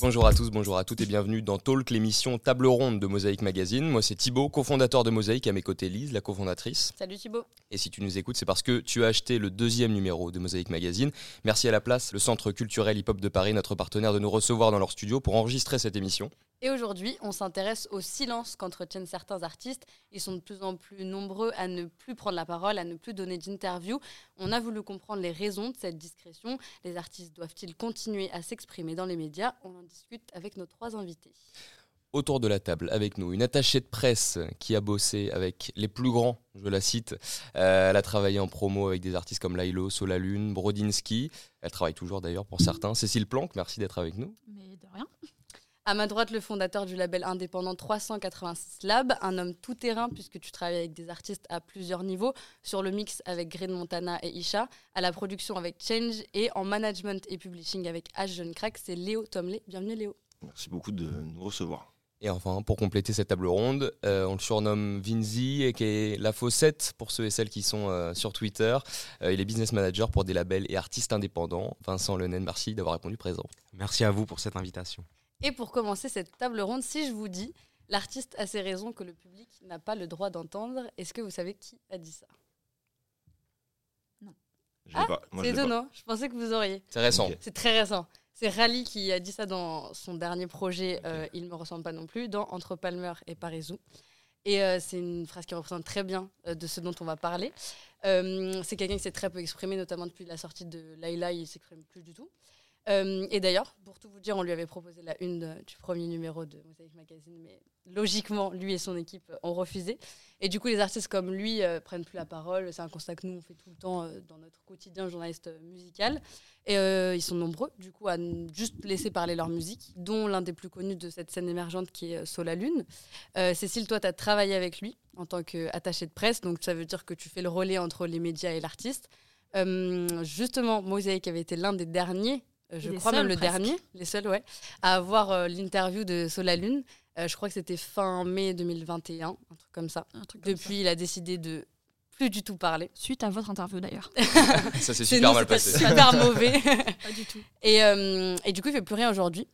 Bonjour à tous, bonjour à toutes et bienvenue dans Talk, l'émission Table Ronde de Mosaïque Magazine. Moi c'est Thibaut, cofondateur de Mosaïque, à mes côtés Lise, la cofondatrice. Salut Thibaut. Et si tu nous écoutes, c'est parce que tu as acheté le deuxième numéro de Mosaïque Magazine. Merci à la place, le Centre culturel hip-hop de Paris, notre partenaire, de nous recevoir dans leur studio pour enregistrer cette émission. Et aujourd'hui, on s'intéresse au silence qu'entretiennent certains artistes. Ils sont de plus en plus nombreux à ne plus prendre la parole, à ne plus donner d'interviews. On a voulu comprendre les raisons de cette discrétion. Les artistes doivent-ils continuer à s'exprimer dans les médias? On en discute avec nos trois invités. Autour de la table, avec nous, une attachée de presse qui a bossé avec les plus grands, je la cite. Euh, elle a travaillé en promo avec des artistes comme Lailo, Solalune, Brodinski. Elle travaille toujours d'ailleurs pour certains. Cécile Planck, merci d'être avec nous. Mais de rien. À ma droite, le fondateur du label indépendant 386 Lab, un homme tout-terrain puisque tu travailles avec des artistes à plusieurs niveaux, sur le mix avec Green Montana et Isha, à la production avec Change et en management et publishing avec H Jeune Crack, c'est Léo Tomley. Bienvenue Léo. Merci beaucoup de nous recevoir. Et enfin, pour compléter cette table ronde, euh, on le surnomme Vinzi, et qui est la faussette pour ceux et celles qui sont euh, sur Twitter. Euh, il est business manager pour des labels et artistes indépendants. Vincent Lenen, merci d'avoir répondu présent. Merci à vous pour cette invitation. Et pour commencer cette table ronde, si je vous dis l'artiste a ses raisons que le public n'a pas le droit d'entendre, est-ce que vous savez qui a dit ça? Non. Ah, c'est étonnant, je pensais que vous auriez. C'est récent. C'est très récent. C'est Rally qui a dit ça dans son dernier projet, euh, Il ne me ressemble pas non plus, dans Entre Palmer et Parisou. Et euh, c'est une phrase qui représente très bien euh, de ce dont on va parler. c'est quelqu'un qui s'est très peu exprimé, notamment depuis la sortie de Laila, il s'exprime plus du tout. Euh, et d'ailleurs, pour tout vous dire, on lui avait proposé la une du premier numéro de Mosaic Magazine, mais logiquement, lui et son équipe ont refusé. Et du coup, les artistes comme lui euh, prennent plus la parole. C'est un constat que nous, on fait tout le temps euh, dans notre quotidien journaliste musical. Et ils sont nombreux, du coup, à juste laisser parler leur musique, dont l'un des plus connus de cette scène émergente qui est Sola Lune. Cécile, toi, tu as travaillé avec lui en tant qu'attaché de presse, donc ça veut dire que tu fais le relais entre les médias et l'artiste. justement, Mosaïque avait été l'un des derniers euh, je crois même le dernier, les seuls, ouais, à avoir euh, l'interview de Solalune. Euh, je crois que c'était fin mai 2021, un truc comme ça. Depuis, il a décidé de plus du tout parler. Suite à votre interview d'ailleurs. ça s'est super mal passé. Super mauvais. Pas du tout. Et, et, du coup, il fait plus rien aujourd'hui.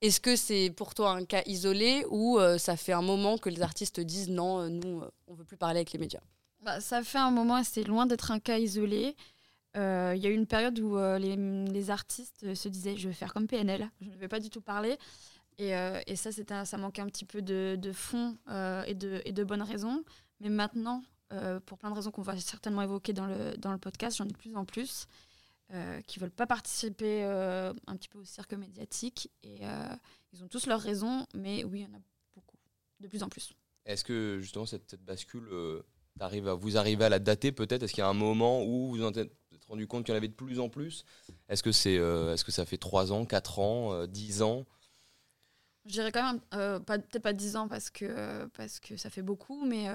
Est-ce que c'est pour toi un cas isolé ou ça fait un moment que les artistes disent non, nous, on veut plus parler avec les médias? Bah, Ça fait un moment, c'est loin d'être un cas isolé. Euh, il y a eu une période où euh, les, artistes se disaient je vais faire comme PNL, je ne vais pas du tout parler. Et, euh, et ça, ça manquait un petit peu de, de fond et, de, et de bonnes raisons. Mais maintenant, pour plein de raisons qu'on va certainement évoquer dans le, dans le podcast, j'en ai de plus en plus qui ne veulent pas participer un petit peu au cirque médiatique. Et ils ont tous leurs raisons, mais oui, il y en a beaucoup, de plus en plus. Est-ce que justement cette, cette bascule, arrive à, vous arrivez à la dater peut-être? Est-ce qu'il y a un moment où vous en êtes rendu compte qu'il y en avait de plus en plus Est-ce que, c'est, euh, est-ce que ça fait 3 ans, 4 ans, 10 euh, ans? Je dirais quand même, euh, peut-être pas 10 ans parce que, parce que ça fait beaucoup, mais,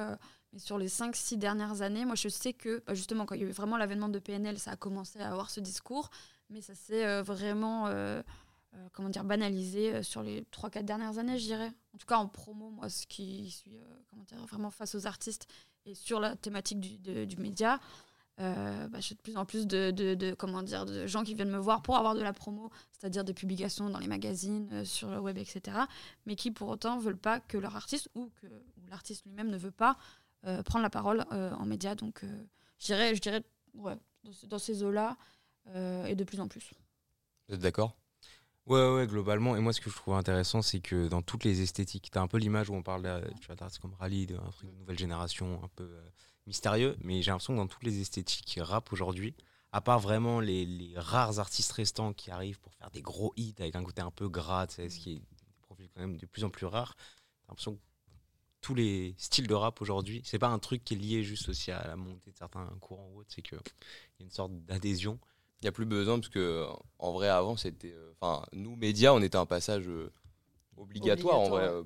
mais sur les 5-6 dernières années, moi je sais que bah, justement quand il y a eu vraiment l'avènement de PNL, ça a commencé à avoir ce discours, mais ça s'est vraiment comment dire, banalisé sur les 3-4 dernières années, je dirais. En tout cas en promo, moi ce qui suis comment dire, vraiment face aux artistes et sur la thématique du, du média. Euh, bah, j'ai de plus en plus de, de, comment dire, de gens qui viennent me voir pour avoir de la promo, c'est-à-dire des publications dans les magazines, euh, sur le web, etc. Mais qui pour autant veulent pas que leur artiste ou que l'artiste lui-même ne veut pas euh, prendre la parole en média. Donc je dirais, je dirais ouais, dans, ces eaux-là et de plus en plus. Vous êtes d'accord? Ouais, ouais, globalement. Et moi, ce que je trouve intéressant, c'est que dans toutes les esthétiques, tu as un peu l'image où on parle d'artistes comme Rally, d'un truc de nouvelle génération, un peu mystérieux, mais j'ai l'impression que dans toutes les esthétiques rap aujourd'hui, à part vraiment les, rares artistes restants qui arrivent pour faire des gros hits avec un côté un peu gras, ce qui est des profils quand même de plus en plus rares, j'ai l'impression que tous les styles de rap aujourd'hui, c'est pas un truc qui est lié juste aussi à la montée de certains courants ou autres, c'est qu'il y a une sorte d'adhésion. Il n'y a plus besoin parce que en vrai avant c'était, euh, enfin nous médias on était un passage euh, obligatoire, en vrai. Euh,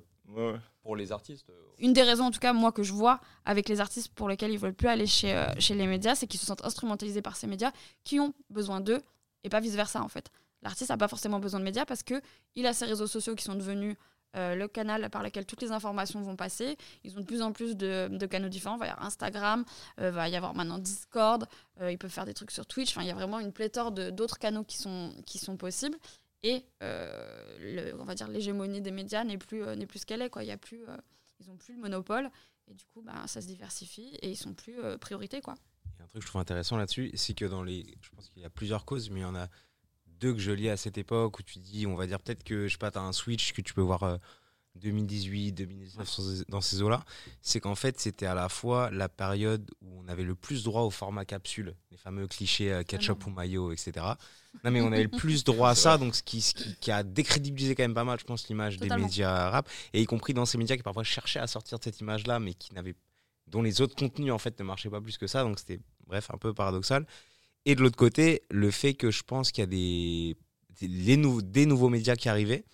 pour les artistes. Euh, Une des raisons, en tout cas, moi, que je vois avec les artistes pour lesquels ils veulent plus aller chez, euh, chez les médias, c'est qu'ils se sentent instrumentalisés par ces médias qui ont besoin d'eux et pas vice-versa, en fait. L'artiste n'a pas forcément besoin de médias parce qu'il a ses réseaux sociaux qui sont devenus euh, le canal par lequel toutes les informations vont passer. Ils ont de plus en plus de, de canaux différents. Il va y avoir Instagram, il va y avoir maintenant Discord, ils peuvent faire des trucs sur Twitch. Enfin, il y a vraiment une pléthore d'autres canaux qui sont, qui sont possibles. Et euh, on va dire l'hégémonie des médias n'est plus euh, n'est plus ce qu'elle est quoi. Y a plus, euh, ils ont plus le monopole et du coup, bah, ça se diversifie et ils sont plus priorité quoi. A un truc que je trouve intéressant là-dessus, c'est que dans les. Je pense qu'il y a plusieurs causes, mais il y en a deux que je lis à cette époque où tu dis, on va dire peut-être que, je sais pas, tu as un switch que tu peux voir 2018, 2019 sur ces- dans ces eaux-là. C'est qu'en fait, c'était à la fois la période où on avait le plus droit au format capsule, les fameux clichés euh, ketchup ou maillot, etc. Non, mais on avait le plus droit à ça, donc ce qui, ce qui, qui a décrédibilisé quand même pas mal, je pense, l'image des médias rap, et y compris dans ces médias qui parfois cherchaient à sortir de cette image-là, mais qui n'avaient dont les autres contenus en fait ne marchaient pas plus que ça, donc c'était bref un peu paradoxal. Et de l'autre côté, le fait que je pense qu'il y a des, des, les nou- des nouveaux médias qui arrivaient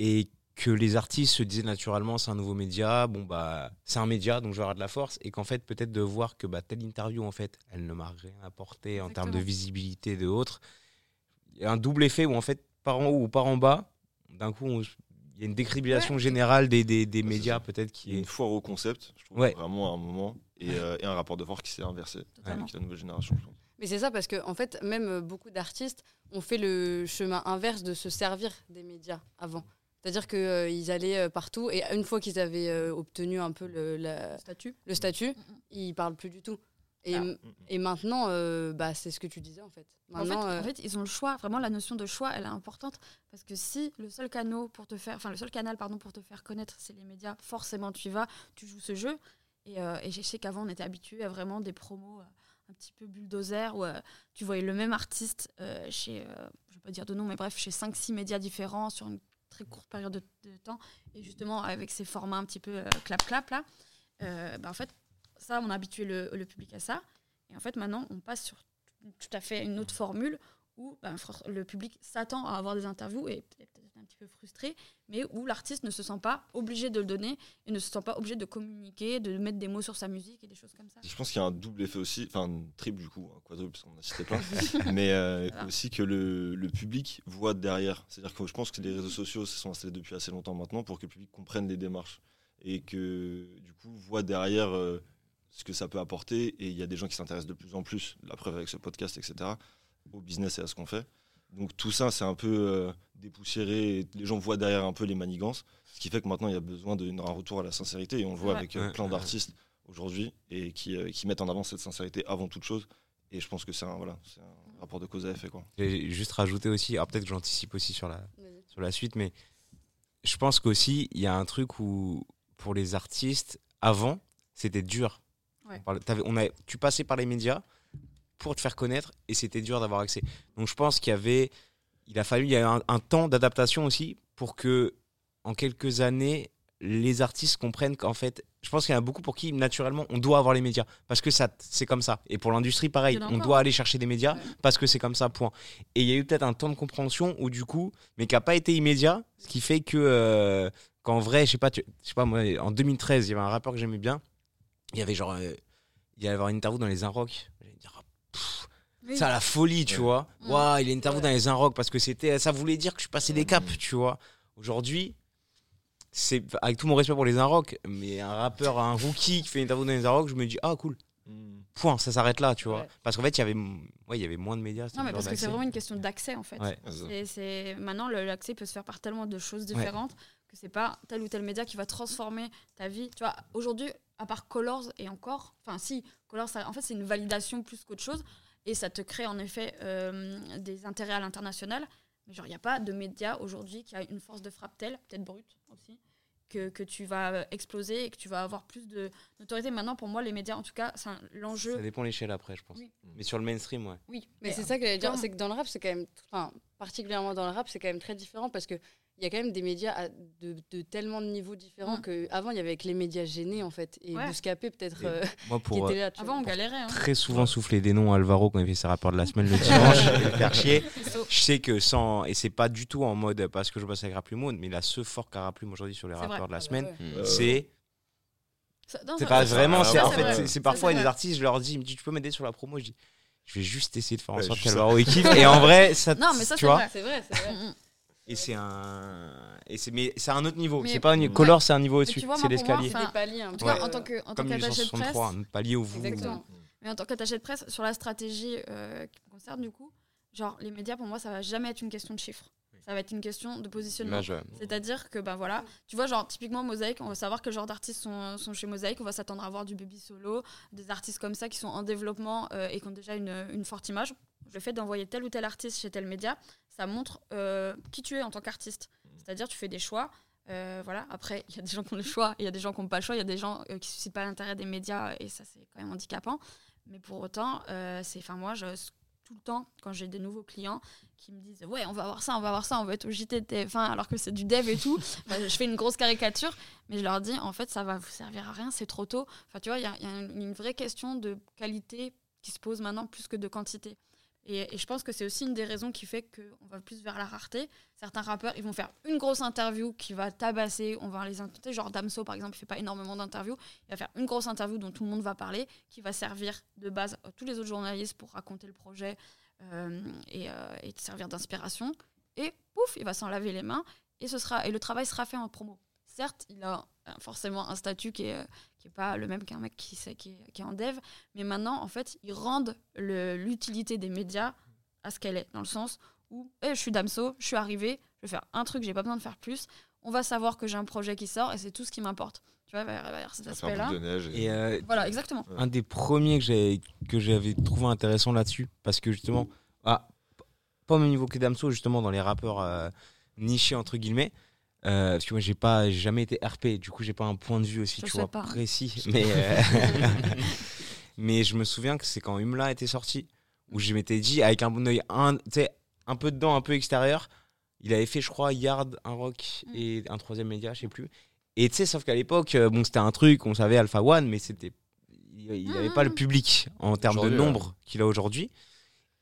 et que les artistes se disaient naturellement c'est un nouveau média, bon bah c'est un média donc je vais avoir de la force et qu'en fait peut-être de voir que bah, telle interview en fait elle ne m'a rien apporté en termes de visibilité de autres. Il y a un double effet où en fait par en haut ou par en bas, d'un coup on- il y a une décribilisation générale des, des, des médias peut-être Il qui y a est une foire au concept, je trouve, Ouais. vraiment à un moment, et, euh, et un rapport de force qui s'est inversé Totalement. avec la nouvelle génération. je pense. Mais c'est ça parce que en fait, même euh, beaucoup d'artistes ont fait le chemin inverse de se servir des médias avant. C'est-à-dire qu'ils allaient euh, partout et une fois qu'ils avaient euh, obtenu un peu le, la- Statut. le statut, Mm, mm. ils parlent plus du tout. Et, Ah. et maintenant, euh, bah, c'est ce que tu disais en fait. En fait, Maintenant, euh, en fait, ils ont le choix. Vraiment, la notion de choix, elle est importante parce que si le seul canal pour te faire, enfin le seul canal pardon pour te faire connaître, c'est les médias, forcément tu y vas, tu joues ce jeu. Et, euh, et je sais qu'avant on était habitué à vraiment des promos euh, un petit peu bulldozer où euh, tu voyais le même artiste euh, chez, euh, je vais pas dire de nom, mais bref, chez 5-6 médias différents sur une très courte période de, temps. Et justement avec ces formats un petit peu euh, clap-clap là, euh, bah, en fait, ça on a habitué le, public à ça. Et en fait, maintenant, on passe sur tout à fait une autre formule où for- le public s'attend à avoir des interviews et un petit peu frustré, mais où l'artiste ne se sent pas obligé de le donner et ne se sent pas obligé de communiquer, de mettre des mots sur sa musique et des choses comme ça. Je pense qu'il y a un double effet aussi, enfin un triple du coup, un quadruple parce qu'on a cité plein, mais euh, aussi que le, le public voit derrière. C'est-à-dire que je pense que les réseaux sociaux se sont installés depuis assez longtemps maintenant pour que le public comprenne les démarches et que du coup voit derrière euh, ce que ça peut apporter et il y a des gens qui s'intéressent de plus en plus, la preuve avec ce podcast, etc., au business et à ce qu'on fait. Donc tout ça, c'est un peu euh, dépoussiéré, et les gens voient derrière un peu les manigances, ce qui fait que maintenant il y a besoin d'un retour à la sincérité et on le voit Ouais. avec euh, plein d'artistes aujourd'hui et qui, euh, qui mettent en avant cette sincérité avant toute chose. Et je pense que c'est un, voilà, c'est un rapport de cause à effet. Quoi. J'ai juste rajouté aussi, alors peut-être que j'anticipe aussi sur la, vas-y. sur la suite, mais je pense qu'aussi, il y a un truc où, pour les artistes, avant, c'était dur. Ouais. On parlait- t'avais- on a, tu passais par les médias pour te faire connaître et c'était dur d'avoir accès. Donc je pense qu'il y avait, il a fallu, il y a eu un, un temps d'adaptation aussi pour que, en quelques années, les artistes comprennent qu'en fait, je pense qu'il y en a beaucoup pour qui, naturellement, on doit avoir les médias. Parce que ça, c'est comme ça. Et pour l'industrie, pareil, on doit aller chercher des médias parce que c'est comme ça, point. Et il y a eu peut-être un temps de compréhension où, du coup, mais qui n'a pas été immédiat, ce qui fait que, euh, qu'en vrai, je sais pas, tu- je sais pas, moi, en 2013, il y avait un rappeur que j'aimais bien. Il y avait genre, euh, il y avoir une interview dans les Inrock. Pff, Oui. ça la folie, tu Ouais. vois. Mm. Waouh, il une interview Ouais. dans les Inrock parce que c'était, ça voulait dire que je passais des caps, Mm. tu vois. Aujourd'hui, c'est avec tout mon respect pour les Inrock, mais un rappeur, un rookie qui fait une interview dans les Inrock, je me dis, ah cool. Point, ça s'arrête là, tu vois. Ouais. Parce qu'en fait, il y avait, ouais, il y avait moins de médias. Non, mais parce que c'est vraiment une question d'accès en fait. Ouais. C'est- c'est- Maintenant, le- l'accès peut se faire par tellement de choses différentes que c'est pas tel ou tel média qui va transformer ta vie. Tu vois, aujourd'hui, à part Colors et encore, enfin si, Colors, ça- en fait, c'est une validation plus qu'autre chose et ça te crée en effet euh, des intérêts à l'international. Mais genre, il n'y a pas de média aujourd'hui qui a une force de frappe telle, peut-être brute aussi, que, que tu vas euh, exploser et que tu vas avoir plus de notoriété. Maintenant, pour moi, les médias, en tout cas, c'est l'enjeu. Ça dépend l'échelle après, je pense. Oui. Mais sur le mainstream, ouais. Oui, Mais mais c'est ça que j'allais dire, c'est que dans le rap, c'est quand même, enfin, particulièrement dans le rap, c'est quand même très différent parce que il y a quand même des médias à- de, de tellement de niveaux différents Mm. que avant il y avait que les médias gênés en fait et Ouais. Bouscapé peut-être euh, qui était euh, là. tu Avant, on galérait. hein. très souvent souffler des noms à Alvaro quand il fait ses rapports de la semaine le dimanche le faire chier, je sais que sans. Et c'est pas du tout en mode parce que je bosse avec Raplume, mais la ce fort qu'a Raplume aujourd'hui sur les vrai. de la Ah bah semaine, ouais. C'est. C'est pas vraiment. C'est en fait, c'est- parfois des artistes, je leur dis, tu peux m'aider sur la promo, je dis. Je vais juste essayer de faire en sorte qu'Alvaro équipe. Et en vrai, ça, Non, mais ça, c'est vrai. C'est vrai, Et c'est un. Et c'est mais c'est un autre niveau. Mais- C'est pas un Ouais. color, c'est un niveau au-dessus. tu vois, C'est moi, moi, l'escalier. enfin, C'est des paliers un En tout cas, euh, en tant que- en tant Comme qu'attaché de presse, 1863, un palier au vous. Exactement. mais en tant qu'attaché de presse, sur la stratégie euh, qui me concerne, du coup, genre, les médias, pour moi, ça va jamais être une question de chiffres. ça va être une question de positionnement. C'est-à-dire que, ben voilà, tu vois, genre, typiquement Mosaïque, on va savoir quel genre d'artistes sont, sont chez Mosaïque, on va s'attendre à voir du baby solo, des artistes comme ça qui sont en développement euh, et qui ont déjà une, une forte image. Le fait d'envoyer tel ou tel artiste chez tel média, ça montre euh, qui tu es en tant qu'artiste. C'est-à-dire, tu fais des choix. euh, voilà. Après, il y a des gens qui ont le choix, il y a des gens qui n'ont pas le choix, il y a des gens euh, qui ne suscitent pas l'intérêt des médias, et ça, c'est quand même handicapant. Mais pour autant, c'est, enfin, moi, je, tout le temps, quand j'ai des nouveaux clients qui me disent Ouais, on va voir ça, on va voir ça, on va être au JT de TF1, alors que c'est du dev et tout, bah, je fais une grosse caricature, mais je leur dis En fait, ça va vous servir à rien, c'est trop tôt. Enfin, tu vois, il y a, il y a une, une vraie question de qualité qui se pose maintenant plus que de quantité. Et, je pense que c'est aussi une des raisons qui fait qu'on va plus vers la rareté. Certains rappeurs, ils vont faire une grosse interview qui va tabasser. On va les inviter. Genre Damso, par exemple, il fait pas énormément d'interviews. Il va faire une grosse interview dont tout le monde va parler, qui va servir de base à tous les autres journalistes pour raconter le projet euh, et, euh, et servir d'inspiration. Et pouf, il va s'en laver les mains et, ce sera, et le travail sera fait en promo. Certes, il a euh, forcément un statut qui est, euh, qui pas le même qu'un mec qui, sait- qui, est, qui est en dev, mais maintenant, en fait, ils rendent l'utilité des médias à ce qu'elle est, dans le sens où Eh, je suis Damso, je suis arrivé, je vais faire un truc, j'ai pas besoin de faire plus. On va savoir que j'ai un projet qui sort et c'est tout ce qui m'importe. Tu vois, vers, vers cet aspect-là. Et euh, Voilà, exactement. un des premiers que j'avais que j'avais trouvé intéressant là-dessus parce que justement ah, pas au même niveau que Damso justement dans les rappeurs euh, nichés entre guillemets euh, parce que moi j'ai pas j'ai jamais été RP du coup j'ai pas un point de vue aussi Je tu sais vois pas, précis mais euh, mais je me souviens que c'est quand Humla était sorti où je m'étais dit avec un bon œil un peu dedans un peu extérieur il avait fait je crois Yard un rock Mm. et un troisième média je sais plus et tu sais sauf qu'à l'époque euh, bon c'était un truc on savait Alpha One mais c'était il n'avait Mm, pas mm, le public en termes de ouais. nombre qu'il a aujourd'hui.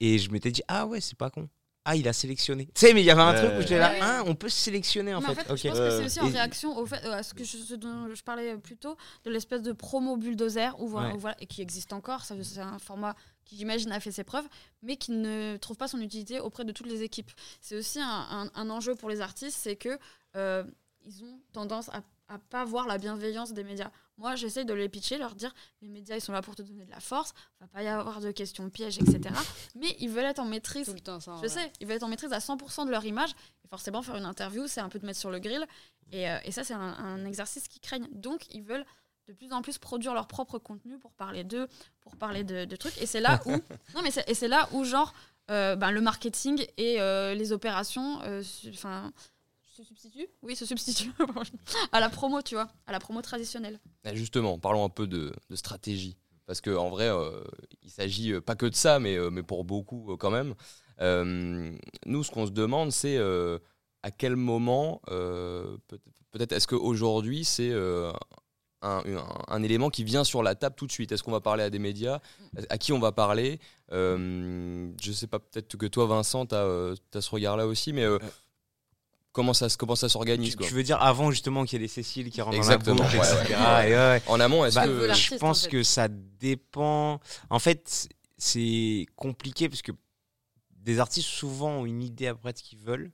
Et je m'étais dit, ah ouais, c'est pas con. Ah, il a sélectionné. Tu sais, mais il y avait un truc où j'étais là, Ouais. hein, on peut sélectionner en Mais fait. en fait, je pense que c'est aussi en Et- réaction au fait, euh, à ce, que je, ce dont je parlais plus tôt, de l'espèce de promo bulldozer, où, voilà, Ouais. où voilà, et qui existe encore. C'est un format qui, j'imagine, a fait ses preuves, mais qui ne trouve pas son utilité auprès de toutes les équipes. C'est aussi un, un- un enjeu pour les artistes, c'est que euh, ils ont tendance à, à pas voir la bienveillance des médias. Moi, j'essaye de les pitcher, leur dire les médias, ils sont là pour te donner de la force, va pas y avoir de questions pièges, etc. mais ils veulent être en maîtrise Tout le temps, ça. en je sais, ils veulent être en maîtrise à 100% de leur image. Et forcément, faire une interview, c'est un peu de mettre sur le grill. Et, euh, et ça, c'est un, un exercice qu'ils craignent. Donc, ils veulent de plus en plus produire leur propre contenu pour parler d'eux, pour parler de, de trucs. Et c'est là où, non, mais c'est, là où genre, euh, ben, le marketing et euh, les opérations, enfin, se substituent. Oui, se substituent à la promo, tu vois, à la promo traditionnelle. Eh, Justement, parlons un peu de, de stratégie. Parce qu'en vrai, euh, il s'agit euh, pas que de ça, mais, euh, mais pour beaucoup euh, quand même. Euh, nous, ce qu'on se demande, c'est euh, à quel moment, euh, peut- peut-être, est-ce qu'aujourd'hui, c'est euh, un, un- un élément qui vient sur la table tout de suite? Est-ce qu'on va parler à des médias? À qui on va parler? Euh, Je sais pas, peut-être que toi, Vincent, tu as, ce regard-là aussi, mais euh, comment ça, se- comment ça s'organise Tu, veux dire avant justement qu'il y ait les Cécile qui rentrent Exactement, dans la boucle, ouais, etc. ouais. Et ouais. En amont, est-ce Bah, que. je en pense fait. que ça dépend. En fait, c'est compliqué parce que des artistes souvent ont une idée après de ce qu'ils veulent,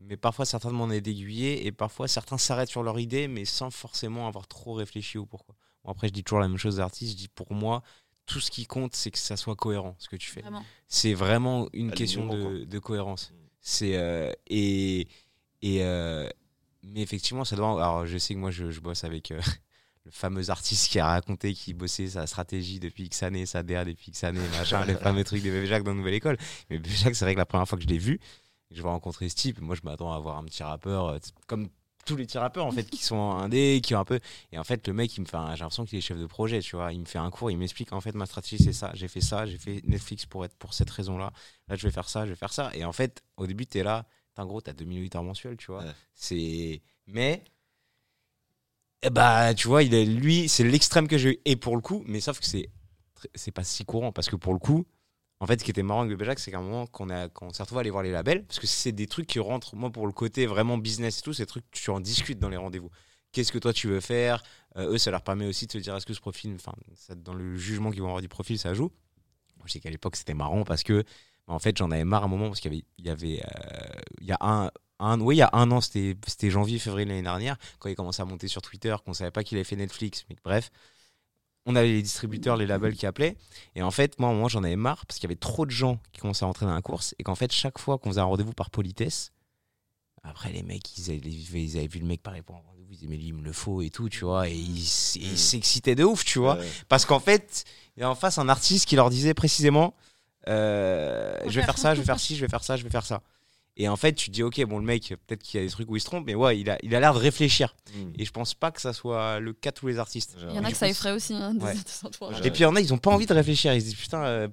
mais parfois certains demandent d'être aiguillés et parfois certains s'arrêtent sur leur idée, mais sans forcément avoir trop réfléchi au pourquoi. Bon, après, je dis toujours la même chose aux artistes. Je dis pour moi, tout ce qui compte, c'est que ça soit cohérent ce que tu fais. C'est vraiment une question de cohérence. Mm. C'est euh, et euh, mais effectivement, ça doit. Alors, je sais que moi, je, bosse avec euh, le fameux artiste qui a raconté qu'il bossait sa stratégie depuis X années, sa DA depuis X années, machin, le fameux truc de Bébé Jacques dans Nouvelle École. Mais Bébé Jacques, c'est vrai que la première fois que je l'ai vu, je vais rencontrer ce type, moi, je m'attends à voir un petit rappeur euh, comme tous les petits rappeurs en fait qui sont indés qui ont un peu et en fait le mec il me fait j'ai l'impression qu'il est chef de projet tu vois il me fait un cours il m'explique en fait ma stratégie c'est ça j'ai fait ça j'ai fait Netflix pour être pour cette raison là là je vais faire ça je vais faire ça et en fait au début tu es là en gros t'as 2008 heures mensuelles tu vois. Ouais. c'est mais eh bah tu vois il est lui c'est l'extrême que j'ai eu. Et pour le coup mais sauf que c'est c'est pas si courant parce que pour le coup en fait ce qui était marrant avec Bébé Jacques c'est qu'à un moment qu'on a qu'on s'est retrouvé à aller voir les labels parce que c'est des trucs qui rentrent moi pour le côté vraiment business et tout c'est des trucs tu en discutes dans les rendez-vous. Qu'est-ce que toi tu veux faire? Euh, eux ça leur permet aussi de se dire est-ce que ce profil enfin dans le jugement qu'ils vont avoir du profil ça joue? Je sais qu'à l'époque c'était marrant parce que en fait j'en avais marre à un moment parce qu'il y avait il y avait euh, il y a un un, oui, il y a un an, c'était janvier, février l'année dernière, quand il commençait à monter sur Twitter, qu'on savait pas qu'il avait fait Netflix, mais bref, on avait les distributeurs, les labels qui appelaient, et en fait, moi, à un moment, j'en avais marre, parce qu'il y avait trop de gens qui commençaient à rentrer dans la course, et qu'en fait, chaque fois qu'on faisait un rendez-vous par politesse, Après, les mecs, ils avaient, ils avaient vu le mec parler pour un rendez-vous, ils disaient, mais lui, il me le faut et tout, tu vois. Et ils s- ils Mm. s'excitaient de ouf, tu vois. Ouais. Parce qu'en fait, il y a en face un artiste qui leur disait précisément euh, Je vais faire ça, je vais faire ci, je vais faire ça, je vais faire ça. Et en fait, tu te dis Ok, bon, le mec, peut-être qu'il y a des trucs où il se trompe, mais ouais, il a il a l'air de réfléchir. Mm. Et je pense pas que ça soit le cas de tous les artistes. Il y en a que ça effraie aussi, hein, des- Ouais. Et puis il y en a, ils ont pas envie de réfléchir. Ils se disent Putain, euh,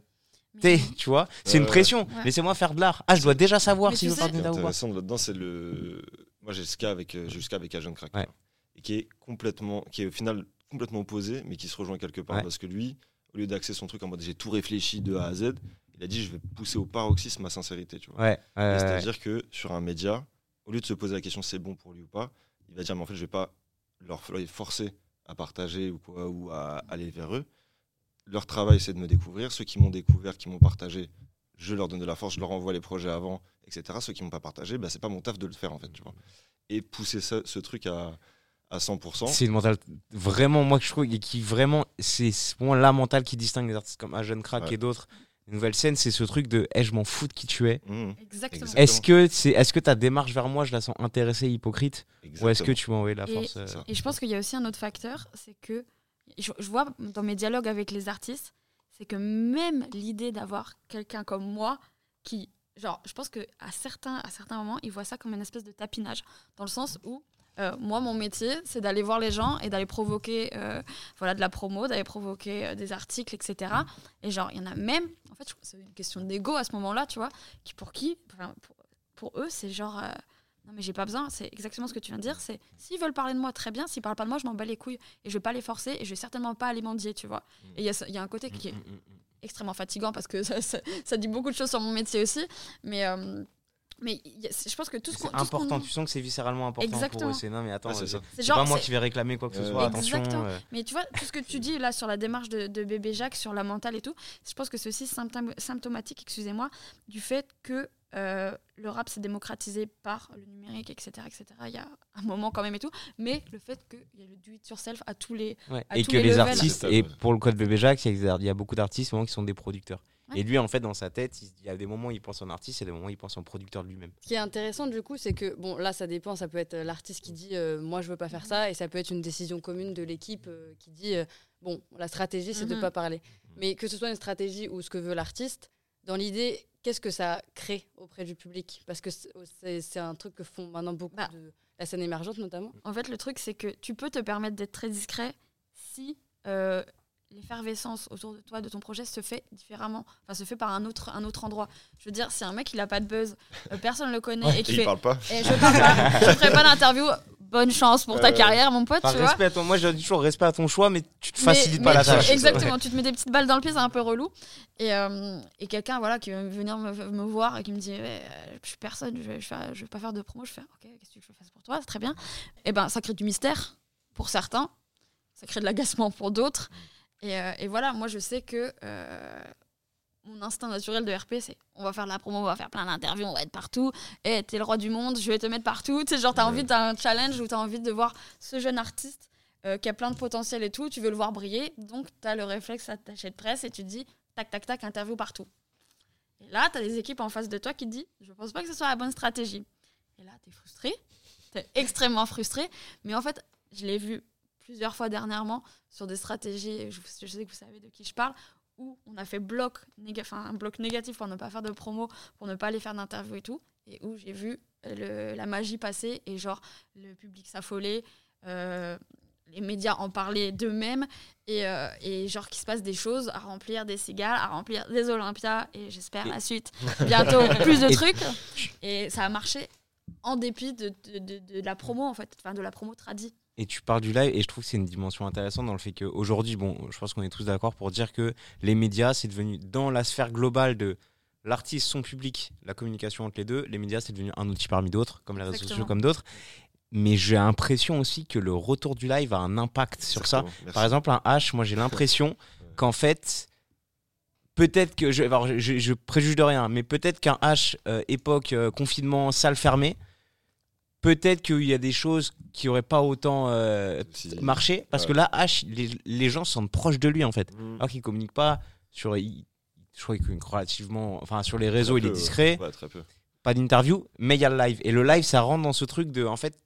t'es, tu vois, c'est une Ouais, pression. ouais. Laissez-moi faire de l'art. Ah, je dois déjà savoir Mais si je veux faire de l'art ou pas. intéressant là-dedans, c'est le. Moi, j'ai ce cas avec, euh, cas avec Agent Crack. Ouais. Et qui est complètement. Qui est au final complètement opposé, mais qui se rejoint quelque part. Ouais. Parce que lui, au lieu d'axer son truc en mode j'ai tout réfléchi de A à Z, il a dit je vais pousser au paroxysme ma sincérité. Tu vois. Ouais, Et euh, C'est-à-dire que sur un média, au lieu de se poser la question c'est bon pour lui ou pas, il va dire mais en fait je vais pas leur forcer à partager ou quoi ou à aller vers eux. Leur travail c'est de me découvrir. Ceux qui m'ont découvert, qui m'ont partagé, je leur donne de la force, je leur envoie les projets avant, etc. Ceux qui m'ont pas partagé, bah, c'est pas mon taf de le faire en fait, tu vois. Et pousser ce truc à, à 100%. c'est une mentale vraiment, moi que je trouve, et qui vraiment, c'est moi la mentale qui distingue les artistes comme Agent Crack Ouais. et d'autres. Une nouvelle scène, c'est ce truc de Eh, je m'en fous de qui tu es. Mmh, Exactement. Exact. Est-ce que, c'est, est-ce que ta démarche vers moi, je la sens intéressée, hypocrite? Ou est-ce que tu m'as envoyé de la Et- force euh. Et je pense qu'il y a aussi un autre facteur, c'est que je, je vois dans mes dialogues avec les artistes, c'est que même l'idée d'avoir quelqu'un comme moi qui, genre, je pense que à certains, à certains moments, ils voient ça comme une espèce de tapinage, dans le sens où euh, moi, mon métier, c'est d'aller voir les gens et d'aller provoquer, euh, voilà, de la promo, d'aller provoquer euh, des articles, etc. Et genre, il y en a même, en fait, je- c'est une question d'ego à ce moment-là, tu vois, qui pour qui, enfin, pour, pour eux, c'est genre. non mais j'ai pas besoin, c'est exactement ce que tu viens de dire, c'est s'ils veulent parler de moi très bien, s'ils parlent pas de moi, je m'en bats les couilles et je vais pas les forcer et je vais certainement pas aller mendier, tu vois. Et il y, a y un côté qui est Mm, mm, mm. extrêmement fatigant parce que ça, ça- ça dit beaucoup de choses sur mon métier aussi, mais mais il y a- je pense que tout ce qu'on C'est important, tu sens que c'est viscéralement important pour Exactement. eux. C'est non, mais attends, Ouais, c'est pas moi qui vais réclamer quoi que ce Ouais, soit. ouais. Attention. Exactement. euh, Mais tu vois, tout ce que tu dis là sur la démarche de, de bébé Jacques, sur la mentale et tout, je pense que c'est aussi symptôme- symptomatique, excusez-moi, du fait que euh, le rap s'est démocratisé par le numérique, etc., etc. Il y a un moment quand même et tout, mais le fait qu'il y a le do it yourself à tous les. ouais. à Et tous que les les artistes, et pour le code bébé Jacques, il y a il y a beaucoup d'artistes vraiment qui sont des producteurs. Ouais. Et lui, en fait, dans sa tête, il se dit- il y a des moments où il pense en artiste, a des moments où il pense en producteur de lui-même. Ce qui est intéressant du coup, c'est que bon là ça dépend, ça peut être euh, l'artiste qui dit euh, moi je veux pas faire ça et ça peut être une décision commune de l'équipe euh, qui dit euh, bon la stratégie c'est de Mhm. pas parler. Mais que ce soit une stratégie ou ce que veut l'artiste, dans l'idée qu'est-ce que ça crée auprès du public? Parce que c'est- c'est c'est un truc que font maintenant beaucoup Bah. de la scène émergente notamment. En fait, le truc, c'est que tu peux te permettre d'être très discret si euh, l'effervescence autour de toi, de ton projet, se fait différemment, enfin se fait par un autre, un autre endroit. Je veux dire, si un mec il a pas de buzz, euh, personne ne le connaît et Et qui fait parle pas. Eh, je parle pas, je ferai pas d'interview. Bonne chance pour ta Euh, carrière, mon pote, tu vois. respect à ton- moi, je dis toujours respect à ton choix, mais tu te Mais- facilites mais pas la tâche. Exactement, tu te mets des petites balles dans le pied, c'est un peu relou. Et, euh, et quelqu'un voilà, qui va venir me, me voir et qui me dit euh, Je suis personne, je je, vais, je vais pas faire de promo. Je fais Ok, qu'est-ce que tu veux que je fasse pour toi? C'est très bien. Et ben, ça crée du mystère pour certains, ça crée de l'agacement pour d'autres. Et, euh, et voilà, moi je sais que euh, mon instinct naturel de RP, c'est on va faire de la promo, on va faire plein d'interviews, on va être partout. Et t'es le roi du monde, je vais te mettre partout. Tu sais, genre, t'as Ouais. envie d'un challenge où t'as envie de voir ce jeune artiste euh, qui a plein de potentiel et tout, tu veux le voir briller, donc tu as le réflexe attaché de presse et tu te dis tac, tac, tac, interview partout. Et là, tu as des équipes en face de toi qui te disent je pense pas que ce soit la bonne stratégie. Et là, tu es frustré, tu es extrêmement frustré, mais en fait, je l'ai vu plusieurs fois dernièrement sur des stratégies, je, je sais que vous savez de qui je parle, où on a fait bloc, néga- un bloc négatif pour ne pas faire de promo, pour ne pas aller faire d'interview et tout, et où j'ai vu le- la magie passer et genre le public s'affoler. euh, les médias en parlaient d'eux-mêmes et, euh, et genre qu'il se passe des choses à remplir des cigales, à remplir des Olympias et j'espère Et- la suite bientôt plus de trucs et ça a marché en dépit de, de, de- de la promo en fait, enfin de la promo tradie. Et tu parles du live, et je trouve que c'est une dimension intéressante dans le fait qu'aujourd'hui, bon, je pense qu'on est tous d'accord pour dire que les médias, c'est devenu dans la sphère globale de l'artiste, son public, la communication entre les deux, les médias, c'est devenu un outil parmi d'autres, comme les réseaux sociaux, comme d'autres. Mais j'ai l'impression aussi que le retour du live a un impact sur ça. Merci. Par exemple, un H, moi j'ai l'impression qu'en fait, peut-être que je, alors, je, je préjuge de rien, mais peut-être qu'un H euh, époque euh, confinement, salle fermée, peut-être qu'il y a des choses qui auraient pas autant euh, Si- marché parce Ouais. que là, H, les, les gens se sentent proches de lui en fait, Mmh. alors qu'il communique pas sur, il- je crois qu'il relativement, enfin sur les réseaux, Très il est discret. Ouais, très peu. pas d'interview, mais il y a le live. Et le live, ça rentre dans ce truc de, en fait,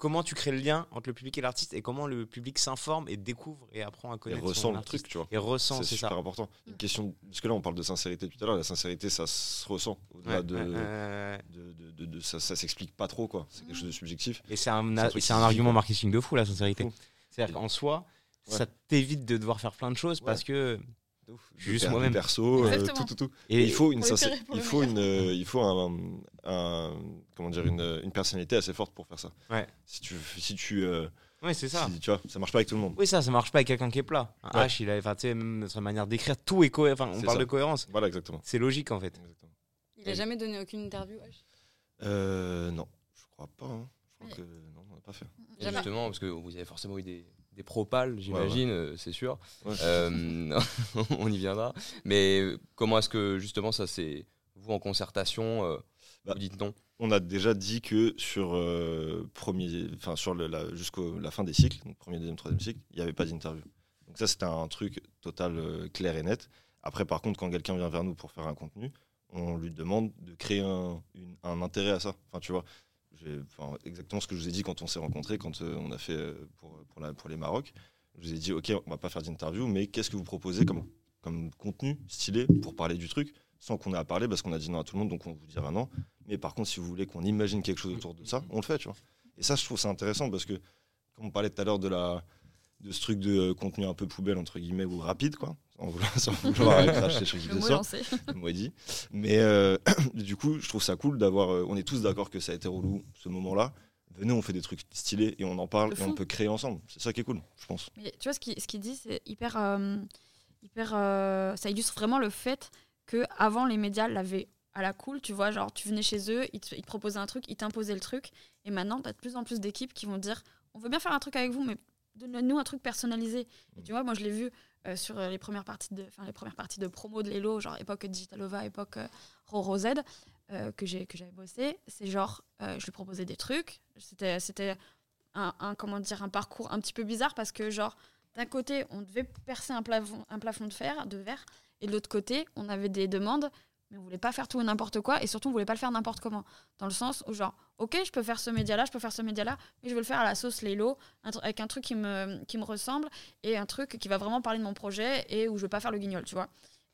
comment tu crées le lien entre le public et l'artiste et comment le public s'informe et découvre et apprend à Et connaître ressent son le truc, tu vois. Et ressent, C'est c'est super ça. important. Une question, parce que là, on parle de sincérité tout à l'heure. La sincérité, ça se ressent. Au-delà Ouais, de, ouais, ouais, ouais. de, de- de- de- ça, ça s'explique pas trop, quoi. C'est quelque chose de subjectif. Et c'est un, argument marketing de fou, la sincérité. C'est-à-dire qu'en soi, Ouais. ça t'évite de devoir faire plein de choses Ouais. parce que. Juste moi-même. Perso, euh, tout, tout, tout. Et il faut une il faut une, euh, il faut un, un- comment dire une, une personnalité assez forte pour faire ça. Ouais. Si tu, si tu, euh, Ouais, c'est ça. si- tu vois, ça marche pas avec tout le monde. Oui, ça, ça marche pas avec quelqu'un qui est plat. Un Ouais. H, il a, enfin, tu sais, même sa manière d'écrire, tout est cohérent. Enfin, on C'est parle ça. de cohérence. Voilà, exactement. C'est logique, en fait. Exactement. Il a jamais donné aucune interview. H? Euh, non, je crois pas. hein. Je crois Ouais. que non, on n'a pas fait. Et justement, parce que vous avez forcément eu des, des propales, j'imagine, euh, c'est sûr. Ouais. Euh, on y viendra. Mais comment est-ce que justement ça c'est vous en concertation euh, Bah, vous dites non? On a déjà dit que sur euh, premier, enfin sur le- la, jusqu'à la fin des cycles, donc premier, deuxième, troisième cycle, il n'y avait pas d'interview. Donc ça c'était un truc total clair et net. Après par contre quand quelqu'un vient vers nous pour faire un contenu, on lui demande de créer un, une- un intérêt à ça. Enfin tu vois, exactement ce que je vous ai dit quand on s'est rencontrés, quand euh, on a fait euh, pour, pour, la, pour les Maroc. Je vous ai dit ok on va pas faire d'interview, mais qu'est-ce que vous proposez comme, comme contenu stylé pour parler du truc sans qu'on ait à parler parce qu'on a dit non à tout le monde donc on vous dira non. Mais par contre, si vous voulez qu'on imagine quelque chose autour de ça, on le fait, tu vois. Et ça, je trouve ça intéressant parce que, comme on parlait tout à l'heure de, de ce truc de euh, contenu un peu poubelle, entre guillemets, ou rapide, quoi, sans vouloir, sans vouloir cracher sur qui que ce soit, est dit. Mais euh, du coup, je trouve ça cool d'avoir. euh, on est tous d'accord que ça a été relou, ce moment-là. Venez, on fait des trucs stylés et on en parle et on peut créer ensemble. C'est ça qui est cool, je pense. Mais tu vois, ce qu'il ce qu'il dit, c'est hyper. euh, hyper ça illustre vraiment le fait que avant les médias l'avaient à la cool, tu vois. Genre, tu venais chez eux, ils te, ils te proposaient un truc, ils t'imposaient le truc. Et maintenant, tu as de plus en plus d'équipes qui vont dire on veut bien faire un truc avec vous, mais donne-nous un truc personnalisé. Et tu vois, moi, je l'ai vu euh, sur euh, les premières parties de, les premières parties de promo de Lelo, genre époque Digitalova, époque euh, Roro Z, que j'ai que j'avais bossé. C'est genre, je lui proposais des trucs. C'était c'était un, un- comment dire un parcours un petit peu bizarre parce que genre d'un côté on devait percer un plafond un plafond de fer de verre et de l'autre côté on avait des demandes mais on voulait pas faire tout et n'importe quoi et surtout on voulait pas le faire n'importe comment. Dans le sens où genre ok je peux faire ce média là je peux faire ce média là mais je veux le faire à la sauce tr- avec un truc qui me ressemble et un truc qui va vraiment parler de mon projet et où je veux pas faire le guignol tu vois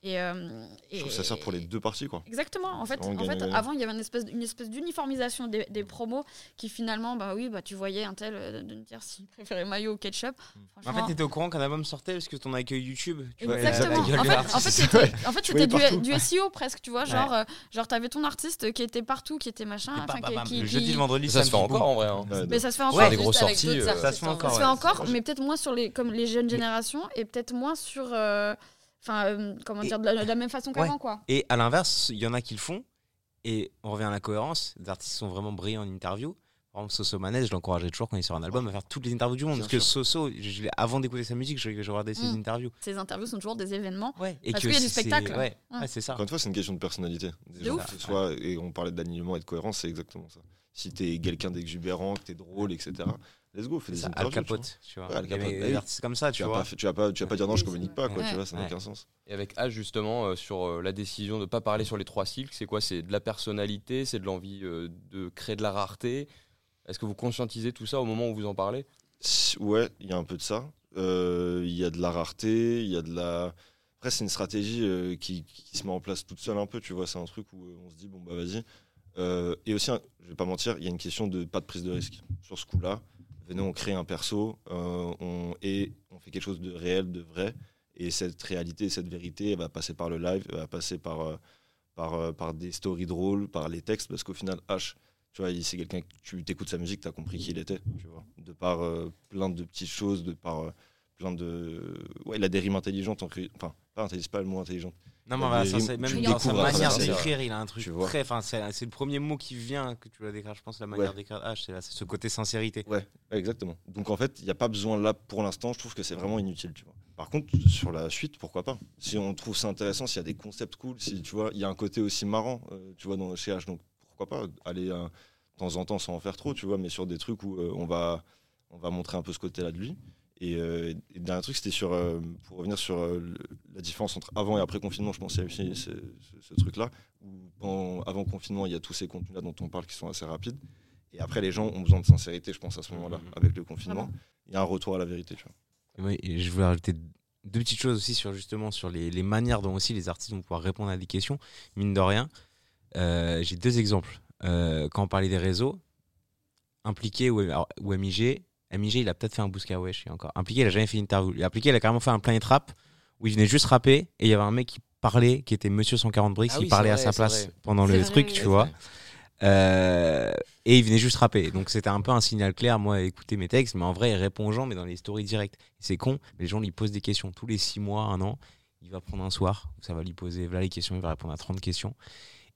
et, euh, Je trouve que ça sert pour les deux parties, quoi. Exactement. En fait, en fait avant, il y avait une espèce, une espèce d'uniformisation des, des promos qui finalement, bah oui, bah, tu voyais un tel euh, de me dire s'il préférait maillot ou ketchup. En Franchement, fait, t'étais au courant qu'un album sortait parce que ton accueil YouTube. Tu vois, Exactement. la gueule En fait, en fait, c'était, en du, SEO presque, tu vois. Ouais. Genre, euh, genre t'avais ton artiste qui était partout, qui était machin. Enfin, qui- Le qui- jeudi, le vendredi, Ça se fait encore en vrai. hein. Mais ça se fait encore. Grosses sorties, euh, ça se fait en encore, Ça vrai. se fait ouais. encore, mais peut-être moins sur les, comme les jeunes générations et peut-être moins sur, euh, enfin, euh, comment Et- dire, de la, de la même façon qu'avant, quoi. Et à l'inverse, il y en a qui le font. Et on revient à la cohérence. Des artistes sont vraiment brillants en interview. Par exemple, Soso Manez, je l'encourageais toujours quand il sort un album à faire toutes les interviews du monde. Bien parce que. Soso, je- je l'ai- avant d'écouter sa musique, je, je regardais ses Mm. interviews. Ces interviews sont toujours des événements. Ouais. Et Parce qu'il y a du spectacle. Ouais, Ouais. ouais, c'est ça. Encore une fois, c'est une question de personnalité. Gens, ouf. que ce soit, et on parlait d'alignement et de cohérence, c'est exactement ça. Si t'es quelqu'un d'exubérant, que t'es drôle, etc., let's go, fais des ça, Al interviews. tu vois. Capote, tu vois. Ouais, Al Capote, des artistes comme ça, tu Tu vas vois. pas, tu vas pas, tu vas pas dire non, je communique pas, quoi, Ouais. tu vois, ça n'a Ouais. aucun sens. Et avec H justement euh, sur euh, la décision de ne pas parler sur les trois cycles, c'est quoi? C'est de la personnalité, c'est de l'envie euh, de créer de la rareté. Est-ce que vous conscientisez tout ça au moment où vous en parlez? Ouais, il y a un peu de ça. Euh, Il y a de la rareté, il y a de la. Après, c'est une stratégie euh, qui, qui se met en place toute seule un peu, tu vois. C'est un truc où euh, on se dit, bon, bah vas-y. Euh, et aussi, hein, je vais pas mentir, il y a une question de pas de prise de risque. Sur ce coup-là, venez, on crée un perso euh, on, et on fait quelque chose de réel, de vrai. Et cette réalité, cette vérité, elle va passer par le live, elle va passer par, euh, par, euh, par des stories drôles, par les textes, parce qu'au final, H, tu vois, c'est quelqu'un que tu t'écoutes sa musique, tu as compris qui il était, tu vois. De par plein de petites choses, de par plein de. Ouais, il a des rimes intelligentes, enfin, pas intelligentes, pas le mot intelligent. Non, mais voilà, ça, c'est- même dans sa manière d'écrire, il a un truc Tu vois. très. Enfin, c'est c'est le premier mot qui vient que tu vas décrire, je pense, la manière Ouais. d'écrire H, c'est là, c'est ce côté sincérité. Ouais, ouais, exactement. Donc en fait, il n'y a pas besoin là pour l'instant, je trouve que c'est vraiment inutile, tu vois. Par contre, sur la suite, pourquoi pas? Si on trouve ça intéressant, s'il y a des concepts cool, si tu vois, il y a un côté aussi marrant, euh, tu vois, dans, chez H, donc pourquoi pas aller euh, de temps en temps sans en faire trop, tu vois, mais sur des trucs où euh, on, va, on va montrer un peu ce côté-là de lui. Et, euh, et le dernier truc, c'était sur, euh, pour revenir sur euh, le- la différence entre avant et après confinement, je pense qu'il y a aussi ce, ce- ce truc-là, où pendant- avant confinement, il y a tous ces contenus-là dont on parle qui sont assez rapides. Et après, les gens ont besoin de sincérité, je pense, à ce moment-là, Mhm. avec le confinement. Vraiment. Il y a un retour à la vérité, tu vois. Oui, et je voulais rajouter deux petites choses aussi sur justement sur les, les manières dont aussi les artistes vont pouvoir répondre à des questions. Mine de rien, euh, j'ai deux exemples. Euh, quand on parlait des réseaux, impliqué ou, alors, ou MIG, MIG il a peut-être fait un Bousca Wesh et encore. Impliqué il a jamais fait une interview. Et Impliqué il a carrément fait un Planet Rap où il venait juste rapper et il y avait un mec qui parlait, qui était Monsieur 140 Bricks, Ah qui parlait à sa place vrai. pendant le vrai, truc, tu vois. Euh, et il venait juste rapper. Donc c'était un peu un signal clair, moi, écouter mes textes, mais en vrai, il répond aux gens, mais dans les stories directes. C'est con, mais les gens lui posent des questions. Tous les six mois, un an, il va prendre un soir, où ça va lui poser voilà les questions, il va répondre à 30 questions.